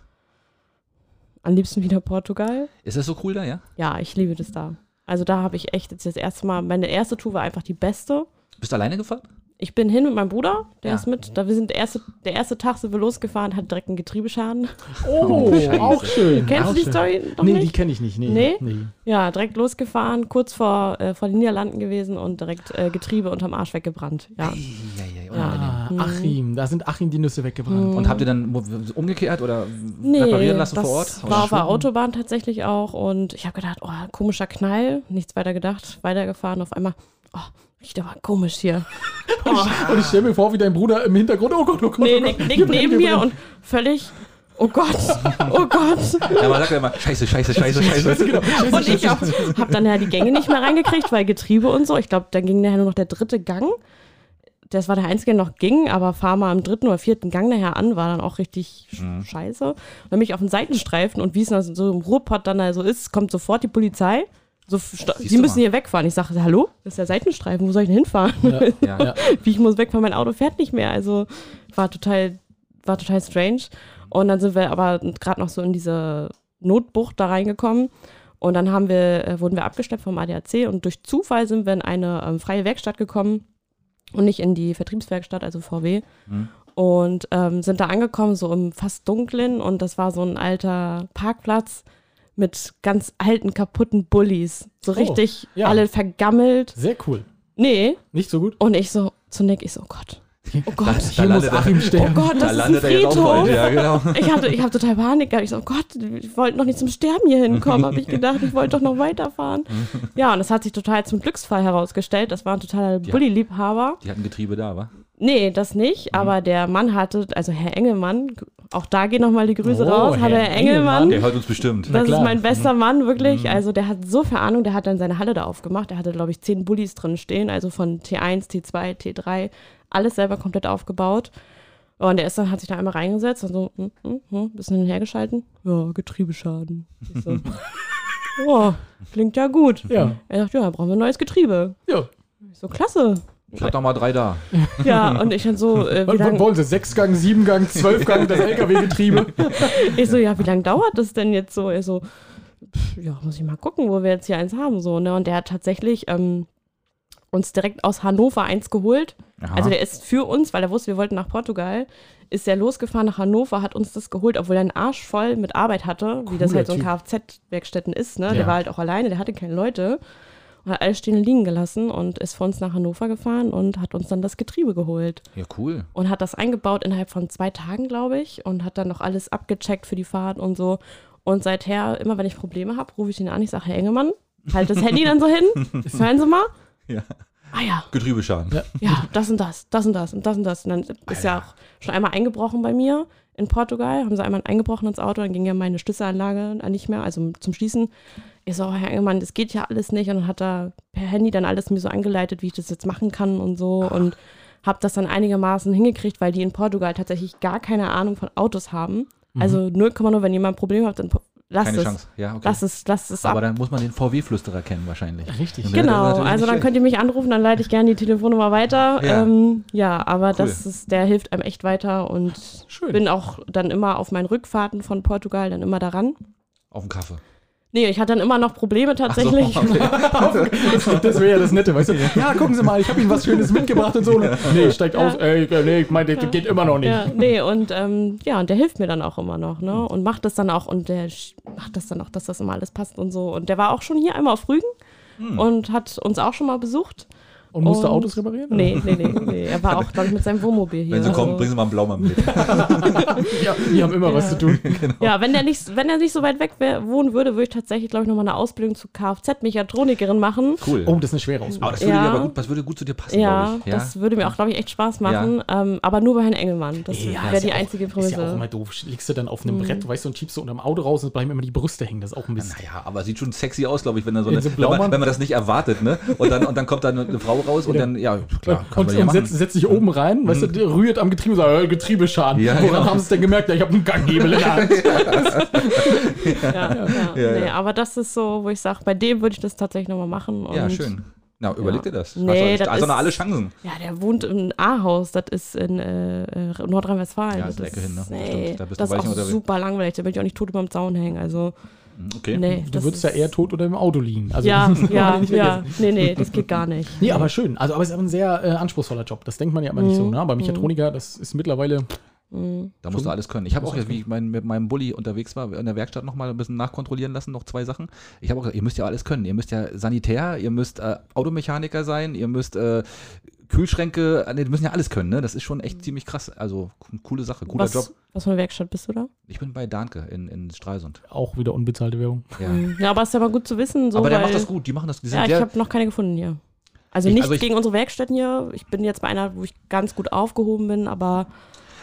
am liebsten wieder Portugal. Ist das so cool da, ja? Ja, ich liebe das da. Also da habe ich echt jetzt das erste Mal, meine erste Tour war einfach die beste. Bist du alleine gefahren? Ich bin hin mit meinem Bruder, der Ja. ist mit. Da wir sind der erste, der erste Tag sind wir losgefahren, hat direkt einen Getriebeschaden. Oh, auch *laughs* schön. Kennst auch du die schön. Story noch Nee, nicht? die kenne ich nicht. Nee. Nee? nee. Ja, direkt losgefahren, kurz vor, äh, vor den Niederlanden gewesen und direkt äh, Getriebe unterm Arsch weggebrannt. Ja. Eieiei, Ja. unangenehm. Ah, Achim, da sind Achim die Nüsse weggebrannt. Mhm. Und habt ihr dann umgekehrt oder Nee, reparieren lassen das vor Ort? war auf der? Autobahn tatsächlich auch und ich habe gedacht, oh, komischer Knall, nichts weiter gedacht, weitergefahren, auf einmal, oh, riecht aber komisch hier. *laughs* Und ich stelle mir vor, wie dein Bruder im Hintergrund, oh Gott, oh Gott, Nee, oh Gott. liegt brennt, neben mir und völlig, oh Gott, oh Gott. Ja, man sagt ja immer, scheiße, scheiße, scheiße, *laughs* scheiße. Genau. Scheiße, Und ich auch, habe dann ja die Gänge nicht mehr reingekriegt, weil Getriebe und so. Ich glaube, dann ging nachher nur noch der dritte Gang. Das war der einzige, der noch ging, aber fahr mal im dritten oder vierten Gang nachher an, war dann auch richtig Mhm. scheiße. Und dann bin ich auf den Seitenstreifen und wie es dann so im Ruhrpott dann da so ist, kommt sofort die Polizei. So, du müssen mal. hier wegfahren. Ich sage, hallo, das ist der Seitenstreifen, wo soll ich denn hinfahren? Ja. Ja. *laughs* wie ich muss wegfahren, mein Auto fährt nicht mehr. Also war total, war total strange. Und dann sind wir aber gerade noch so in diese Notbucht da reingekommen. Und dann haben wir, äh, wurden wir abgeschleppt vom ADAC und durch Zufall sind wir in eine ähm, freie Werkstatt gekommen und nicht in die Vertriebswerkstatt, also VW. Mhm. Und ähm, sind da angekommen, so im fast dunklen und das war so ein alter Parkplatz mit ganz alten, kaputten Bullies. So Oh, richtig ja. alle vergammelt. Sehr cool. Nee. Nicht so gut. Und ich so zu Nick, ich so, oh Gott. Oh Gott. Hier muss Achim Oh sterben. Gott, Da das ist ein Friedhof. Ja, genau. *laughs* Ich hatte, ich habe total Panik gehabt. Ich so, oh Gott, ich wollte noch nicht zum Sterben hier hinkommen, habe ich gedacht. Ich wollte doch noch weiterfahren. *laughs* Ja, und das hat sich total zum Glücksfall herausgestellt. Das war ein totaler. Bulli-Liebhaber. Die hatten Getriebe da, wa? Nee, das nicht. Mhm. Aber der Mann hatte, also Herr Engelmann, auch da gehen nochmal die Grüße Oh, raus. Herr Herr Engelmann. Der hört uns bestimmt. Das ist klar. mein bester Mann, wirklich. Mhm. Also der hat so viel Ahnung, der hat dann seine Halle da aufgemacht. Der hatte, glaube ich, zehn Bullis drin stehen, also von T1, T2, T3, alles selber komplett aufgebaut. Und der ist dann, hat sich da einmal reingesetzt und so, hm, hm, hm, bisschen hin und her geschalten. Ja, Getriebeschaden. Ich so, *laughs* oh, klingt ja gut. Ja. Er sagt, ja, da brauchen wir ein neues Getriebe. ja. Ich so, klasse. Ich hab doch mal drei da. *laughs* Ja, und ich dann so, äh, wie Was lang, wollen sie? Sechsgang, Siebengang, Zwölfgang, das LKW-Getriebe? *laughs* Ich so, ja, wie lange dauert das denn jetzt so? Er so, ja, muss ich mal gucken, wo wir jetzt hier eins haben, so, ne? Und der hat tatsächlich ähm, uns direkt aus Hannover eins geholt. Aha. Also der ist für uns, weil er wusste, wir wollten nach Portugal, ist er losgefahren nach Hannover, hat uns das geholt, obwohl er einen Arsch voll mit Arbeit hatte, wie das Cooler halt so in Typ. Kfz-Werkstätten ist, ne? Ja. Der war halt auch alleine, der hatte keine Leute. Hat alles stehen und liegen gelassen und ist von uns nach Hannover gefahren und hat uns dann das Getriebe geholt ja, cool. und hat das eingebaut innerhalb von zwei Tagen, glaube ich, und hat dann noch alles abgecheckt für die Fahrt und so. Und seither, immer wenn ich Probleme habe, rufe ich ihn an, ich sage, Herr Engelmann, halt das Handy dann so hin, *laughs* hören Sie mal. *laughs* Ja. Ah ja, Getriebeschaden. Ja. ja, das und das, das und das und das und das. Und dann ist ja auch schon einmal eingebrochen bei mir in Portugal, haben sie einmal eingebrochen ins Auto, dann ging ja meine Schlüsselanlage nicht mehr, also zum Schließen. Ich so, Herr Engelmann, das geht ja alles nicht. Und hat er per Handy dann alles mir so angeleitet, wie ich das jetzt machen kann und so. Und habe das dann einigermaßen hingekriegt, weil die in Portugal tatsächlich gar keine Ahnung von Autos haben. Also 0,0, wenn jemand ein Problem hat, dann lass Keine es. Chance. Ja, okay. Lass es, lass es Aber ab. dann muss man den VW-Flüsterer kennen wahrscheinlich. Richtig. Genau, also dann könnt ihr mich anrufen, dann leite ich gerne die Telefonnummer weiter. Ja. Ähm, ja aber Cool. das ist, der hilft einem echt weiter und Schön. bin auch dann immer auf meinen Rückfahrten von Portugal dann immer daran. Auf den Kaffee. Nee, ich hatte dann immer noch Probleme tatsächlich. So, okay. *laughs* das wäre ja das Nette, weißt du? Ja, gucken Sie mal, ich habe Ihnen was Schönes mitgebracht und so. Nee, steigt aus. Ey, äh, nee, ich meine, das geht immer noch nicht. Ja, nee, und ähm, ja, und der hilft mir dann auch immer noch, ne? Und macht das dann auch und der macht das dann auch, dass das immer alles passt und so. Und der war auch schon hier einmal auf Rügen Hm. und hat uns auch schon mal besucht. Und musste Und- Autos reparieren? oder? Nee, nee, nee, nee. Er war auch, glaube ich, mit seinem Wohnmobil hier. Wenn sie kommen, also- bringen sie mal einen Blaumann mit. *laughs* Ja, die haben immer was zu tun. *laughs* Ja, wenn der nicht, wenn er nicht so weit weg wär, wohnen würde, würde ich tatsächlich, glaube ich, nochmal eine Ausbildung zur Kfz-Mechatronikerin machen. Cool. Oh, das ist eine schwere Ausbildung. aber das würde, Ja. aber gut, das würde gut zu dir passen, Ja, glaube ich. das würde mir auch, glaube ich, echt Spaß machen. Ähm, aber nur bei Herrn Engelmann. Das Ja, wäre die ja auch- einzige Ist ja auch Prämisse. immer doof. Liegst du dann auf einem Brett, weißt du, und schiebst du unterm Auto raus und bleiben immer die Brüste hängen. Das ist auch ein Mist. Naja, aber sieht schon sexy aus, glaube ich, wenn, so In eine, so wenn, man, wenn man das nicht erwartet, ne? Und dann, und dann kommt da eine, eine Frau raus und Ja. dann, ja, klar, kann und man ja und setzt, setzt sich oben rein, weißt du, der rührt am Getriebe, sagt, äh, Getriebeschaden. Ja, Woran genau. haben sie es denn gemerkt? Ja, ich habe einen Ganghebel in der Hand. *laughs* Ja, ja, Ja, nee, ja. aber das ist so, wo ich sage, bei dem würde ich das tatsächlich nochmal machen. ja, schön. Na, überleg dir das. Nee, das du- du noch ist- alle Chancen. Ja, der wohnt im A-Haus, das ist in äh, äh, Nordrhein-Westfalen. Ja, das ist Ecke hin, ne? Nee, Stimmt, da bist du das ist weit auch unterwegs. super langweilig, da will ich auch nicht tot über dem Zaun hängen. Also, Okay. nee. Du würdest ja eher tot oder im Auto liegen. Also, Ja, *laughs* ja, ja. Nee, nee, das geht gar nicht. Nee, aber schön. Also, aber es ist aber ein sehr äh, anspruchsvoller Job. Das denkt man ja immer nicht so. Ne? Bei Mechatroniker, das ist mittlerweile. Mhm. Da musst du alles können. Ich habe auch jetzt, wie ich mein, mit meinem Bulli unterwegs war, in der Werkstatt nochmal ein bisschen nachkontrollieren lassen, noch zwei Sachen. Ich habe auch gesagt, ihr müsst ja alles können. Ihr müsst ja Sanitär, ihr müsst äh, Automechaniker sein, ihr müsst äh, Kühlschränke, äh, nee, die müssen ja alles können, ne? Das ist schon echt ziemlich krass. Also, co- coole Sache, cooler Was, Job. was für eine Werkstatt bist du da? Ich bin bei Danke in, in Stralsund. Auch wieder unbezahlte Werbung. Ja. Mhm. Ja, aber ist ja mal gut zu wissen. So, Aber der weil, macht das gut, die machen das. Die sind Ja, ich habe noch keine gefunden hier. Also Ich- nicht also ich- gegen unsere Werkstätten hier. Ich bin jetzt bei einer, wo ich ganz gut aufgehoben bin, aber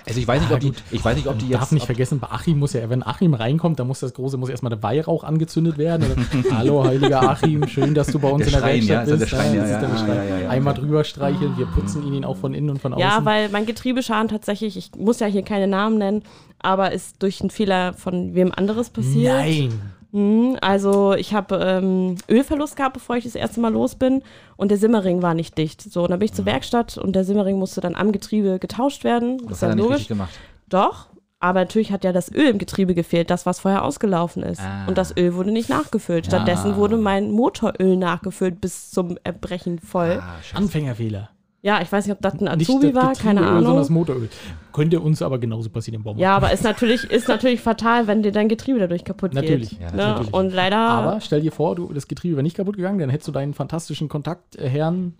also ich weiß nicht, Ah, ob die, gut. ich weiß nicht, ob die Darf jetzt. nicht ob, vergessen, bei Achim muss ja, wenn Achim reinkommt, dann muss das große, muss erstmal der Weihrauch angezündet werden. Oder, *laughs* Hallo, heiliger Achim, schön, dass du bei uns Der in der Schrein, Werkstatt ja, ist ja bist. der Schrein, ja, ja, ja, ja, Einmal drüber streicheln, wir putzen ihn auch von innen und von außen. ja, weil mein Getriebeschaden tatsächlich, ich muss ja hier keine Namen nennen, aber ist durch einen Fehler von wem anderes passiert. Nein. Mhm, also ich habe ähm, Ölverlust gehabt, bevor ich das erste Mal los bin und der Simmering war nicht dicht. So, und dann bin ich zur Werkstatt und der Simmering musste dann am Getriebe getauscht werden. das ist hat er ja nicht logisch. richtig gemacht. Doch, aber natürlich hat ja das Öl im Getriebe gefehlt, das, was vorher ausgelaufen ist. Ah. Und das Öl wurde nicht nachgefüllt. Stattdessen Ah. wurde mein Motoröl nachgefüllt bis zum Erbrechen voll. Ah. Anfängerfehler. Ja, ich weiß nicht, ob das ein Nicht Azubi das war, keine sondern das Ahnung. Motoröl. Könnte uns aber genauso passieren im Baumarkt. Ja, aber ist natürlich, ist natürlich fatal, wenn dir dein Getriebe dadurch kaputt Natürlich. geht. Ja, ne? natürlich. Und leider. Aber stell dir vor, du, das Getriebe wäre nicht kaputt gegangen, dann hättest du deinen fantastischen Kontakt, äh, Herrn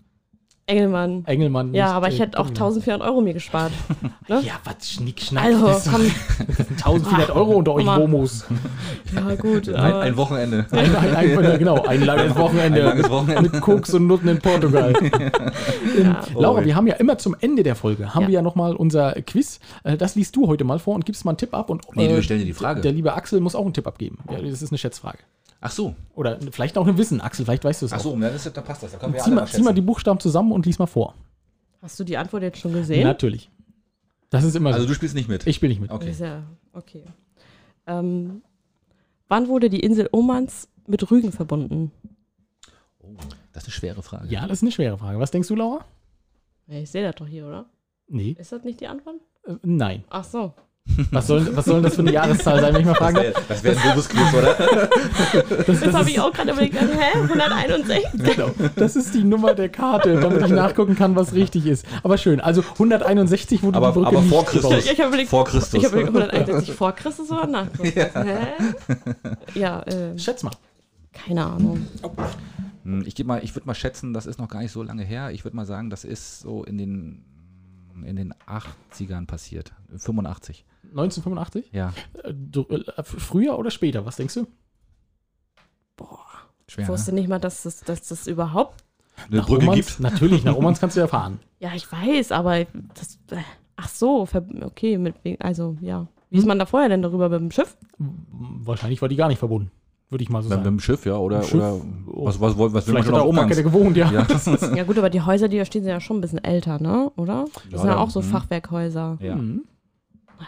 Engelmann. Engelmann. Ja, aber ich äh, hätte auch kennengelernt. 1400 Euro mir gespart. *laughs* ne? Ja, was Schnick, Schnack. Also, komm. sind *laughs* 1400 Euro unter euch. Homos. Ja, gut. Ein, aber- ein Wochenende. Ein, ein, ein, ja, *laughs* genau, ein langes Wochenende. Ein langes Wochenende. Mit Koks und Nutten in Portugal. ähm, Laura, Oh, wir haben ja immer zum Ende der Folge, haben Ja. wir ja nochmal unser Quiz. Äh, das liest du heute mal vor und gibst mal einen Tipp ab. Und, Nee, äh, wir stellen dir die Frage. Der liebe Axel muss auch einen Tipp abgeben. Ja, das ist eine Schätzfrage. Ach so. Oder vielleicht auch ein Wissen. Axel, vielleicht weißt du es Ach auch. so, dann, ist, dann passt das. Dann können wir Zieh alle mal, zieh mal die Buchstaben zusammen und lies mal vor. Hast du die Antwort jetzt schon gesehen? Natürlich. Das ist immer Also so. du spielst nicht mit. Ich spiele nicht mit. Okay. Ja, okay. Ähm, wann wurde die Insel Omans mit Rügen verbunden? Oh, das ist eine schwere Frage. Ja, das ist eine schwere Frage. Was denkst du, Laura? Ich sehe das doch hier, oder? Nee. Ist das nicht die Antwort? Äh, nein. Ach so. Was soll, was soll denn das für eine Jahreszahl sein, wenn ich mal fragen darf? Das wäre wär ein doofes Quiz, oder? Das, Das habe ist, ich auch gerade überlegt. Hä? 161? genau, das ist die Nummer der Karte, damit ich nachgucken kann, was richtig ist. Aber schön. Also 161 wurde Aber- die Brücke aber nicht vor Christus. gebaut. Ich habe überlegt, Vor Christus. ich habe überlegt, 161 vor Christus oder nach Christus? Hä? Ja, äh, Schätz mal. keine Ahnung. Hm, Ich, mal, ich würde mal schätzen, das ist noch gar nicht so lange her. Ich würde mal sagen, das ist so in den, in den 80ern passiert. 85. 1985? Ja, Äh, du, äh, früher oder später? Was denkst du? schwer. Ich Ne? wusste nicht mal, dass das, dass das überhaupt. Eine Nach Brücke Romans? gibt. Natürlich, nach *laughs* Romans kannst du ja fahren. Ja, ich weiß, aber das. äh, Ach so, okay, mit, also ja. Wie ist man da vorher denn darüber mit dem Schiff? Wahrscheinlich war die gar nicht verbunden, würde ich mal so Mit, mit sagen. dem Schiff, ja, oder, dem oder Schiff, oh. was, was, was, was will man Vielleicht schon auf keine gewohnt, ja. Ja. *laughs* Ja, gut, aber die Häuser, die da stehen, sind ja schon ein bisschen älter, ne? Oder? Das Ja, sind ja auch so mhm. Fachwerkhäuser. Ja. Mhm.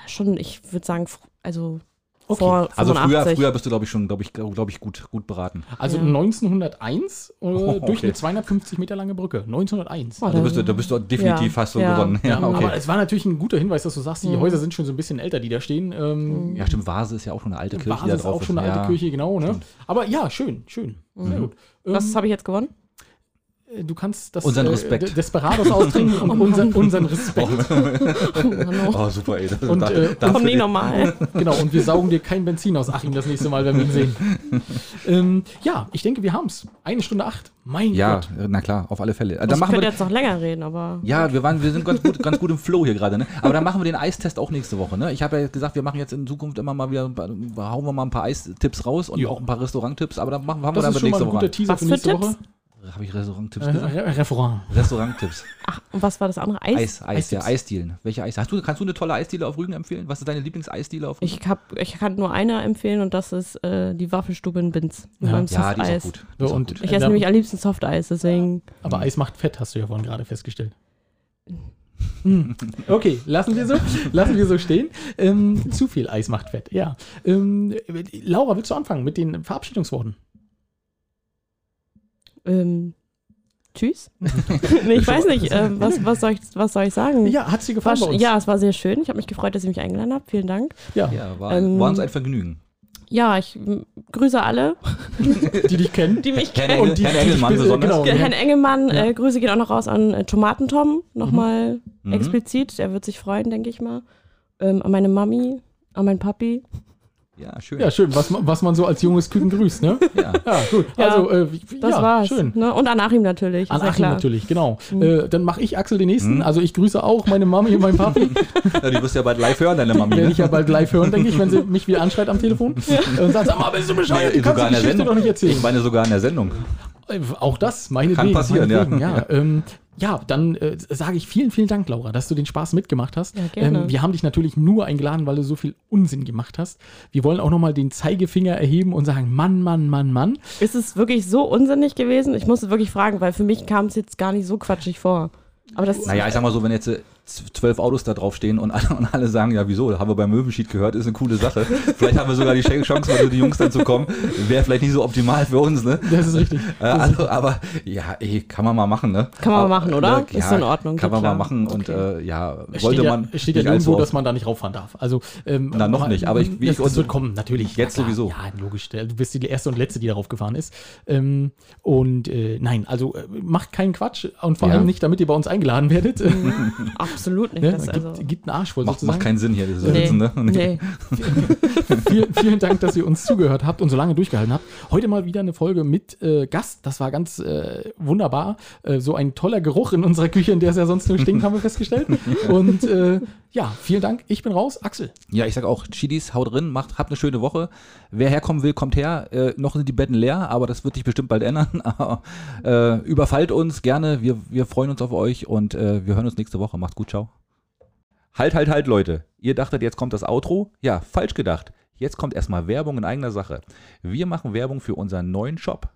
Schon, ich würde sagen, also Okay. vor Also früher, 85. früher bist du, glaube ich, schon, glaube ich, glaube ich, gut, gut beraten. Also Ja. 1901 äh, Oh, durch okay. eine 250 Meter lange Brücke. 1901. Oh, Also bist du, da bist du definitiv Ja, fast so ja. gewonnen. Ja, okay. Aber es war natürlich ein guter Hinweis, dass du sagst, die Mhm. Häuser sind schon so ein bisschen älter, die da stehen. Ähm, ja, stimmt, Vase ist ja auch schon eine alte Kirche. Da ist drauf auch schon eine alte ja. Kirche, genau. Ne? Aber ja, schön, schön. Sehr gut. Ähm, Was habe ich jetzt gewonnen? Äh, du kannst das Unseren äh, Respekt. De- Desperados austrinken und *laughs* unser, unseren Respekt. Hallo. Oh, super, ey. Das, Und, da, äh, Komm nie normal. Genau, und wir saugen dir kein Benzin aus Achim das nächste Mal, wenn wir ihn sehen. *laughs* ähm, ja, ich denke, wir haben es. Eine Stunde acht. Mein ja, Gott. na klar, auf alle Fälle. Äh, Ich Dann machen wir, jetzt noch länger reden, aber. ja, wir, waren, wir sind ganz gut, ganz gut im Flow hier gerade. Ne? Aber dann machen wir den Eistest auch nächste Woche. Ne? Ich habe ja gesagt, wir machen jetzt in Zukunft immer mal wieder, hauen wir mal ein paar Eistipps raus und Ja. auch ein paar Restauranttipps. Aber dann machen, haben wir Das dann ist schon mal nächste ein guter Woche. Teaser Was für für nächste Tipps? Woche. Habe ich Restauranttipps Äh, gesagt? Re- Restaurant. Restauranttipps. Und was war das andere? Eis? Eis, Eis, ja, Eistipps. Eisdielen. Welche Eis? Hast du, kannst du eine tolle Eisdiele auf Rügen empfehlen? Was ist deine Lieblingseisdiele auf Rügen? Ich, hab, ich kann nur eine empfehlen und das ist äh, die Waffelstube in Binz. Mit Ja. ja, die ist auch gut. Ist auch und- gut. Ich esse Ja. nämlich am liebsten Softeis, deswegen. Aber Eis macht fett, hast du ja vorhin gerade festgestellt. Hm. Okay, lassen wir so, lassen wir so stehen. Ähm, zu viel Eis macht fett, ja. Ähm, Laura, willst du anfangen mit den Verabschiedungsworten? Ähm, tschüss. *laughs* nee, ich weiß nicht. Ähm, was, was, soll ich, was soll ich sagen? Ja, hat sie War, gefallen bei uns? ja, es war sehr schön. Ich habe mich gefreut, dass ihr mich eingeladen habt. Vielen Dank. ja. Ja, war, Ähm, war uns ein Vergnügen. Ja, ich grüße alle, *laughs* die dich kennen. die mich Herrn, kennen. Engel, Und die- Herrn die- Engelmann die- besonders. genau. Herrn Engelmann, Ja. äh, Grüße gehen auch noch raus an äh, Tomatentom, nochmal Mhm. explizit. Der wird sich freuen, denke ich mal. Ähm, an meine Mami, an meinen Papi. Ja, schön. Ja, schön, was, man- was man so als junges Küken grüßt, ne? Ja. Ja, gut. Ja, also, äh, wie- Das ja, war's. schön. Ne? Und an Achim natürlich. An ja Achim klar. natürlich, genau. Mhm. Äh, dann mache ich Axel den nächsten. Mhm. Also ich grüße auch meine Mami und meinen Papi. *laughs* Ja, die wirst du ja bald live hören, deine Mami. Werde Ne? ich ja bald live hören, denke ich, wenn sie mich wieder anschreit am Telefon. *laughs* Und sagt, sag mal, bist du bescheuert? Du kannst sogar die Geschichte doch nicht erzählen. Ich meine sogar in der Sendung. Äh, Auch das, meine Kann passieren, ja. ja. Ja, ähm, ja dann äh, sage ich vielen, vielen Dank, Laura, dass du den Spaß mitgemacht hast. Ja, gerne. Ähm, wir haben dich natürlich nur eingeladen, weil du so viel Unsinn gemacht hast. Wir wollen auch nochmal den Zeigefinger erheben und sagen, Mann, Mann, Mann, Mann. Ist es wirklich so unsinnig gewesen? Ich musste wirklich fragen, weil für mich kam es jetzt gar nicht so quatschig vor. Aber das Naja, ich sag mal so, wenn jetzt äh, zwölf Autos da drauf stehen und alle, *laughs* und alle sagen, ja wieso, haben wir beim Möwenschied gehört, ist eine coole Sache. Vielleicht haben wir sogar die Chance, mal so die Jungs dann zu kommen. Wäre vielleicht nicht so optimal für uns, ne? Das ist richtig. Äh, also, aber ja, ey, kann man mal machen, ne? Kann man Aber, mal machen, oder? äh, Ist in Ordnung, Kann man mal klar. machen und Okay. äh, ja, wollte steht man ja, es steht ja oft- dass man da nicht rauffahren darf. Also, ähm, Na, noch nicht, aber ich- wie das, ich- das wird kommen, natürlich. Jetzt Ja, sowieso. Ja, logisch. Du bist die erste und letzte, die darauf gefahren ist. Ähm, und äh, nein, also äh, macht keinen Quatsch und vor Ja. allem nicht, damit ihr bei uns eingeladen werdet. *laughs* absolut nicht. Ne? Das, gibt, also, gibt einen Arsch voll macht, macht keinen Sinn hier, dieses nee, Sitzen, ne? nee. vielen, vielen Dank, dass ihr uns zugehört habt und so lange durchgehalten habt. Heute mal wieder eine Folge mit äh, Gast. Das war ganz äh, wunderbar. Äh, so ein toller Geruch in unserer Küche, in der es ja sonst nur stinkt, haben wir festgestellt. Und äh, ja, vielen Dank. Ich bin raus. Axel. Ja, ich sag auch, Chidis, haut drin, macht, habt eine schöne Woche. Wer herkommen will, kommt her. Äh, noch sind die Betten leer, aber das wird sich bestimmt bald ändern. *laughs* Äh, überfallt uns gerne, wir, wir freuen uns auf euch und äh, wir hören uns nächste Woche. Macht's gut, ciao. Halt, halt, halt, Leute. Ihr dachtet, jetzt kommt das Outro? Ja, falsch gedacht. Jetzt kommt erstmal Werbung in eigener Sache. Wir machen Werbung für unseren neuen Shop.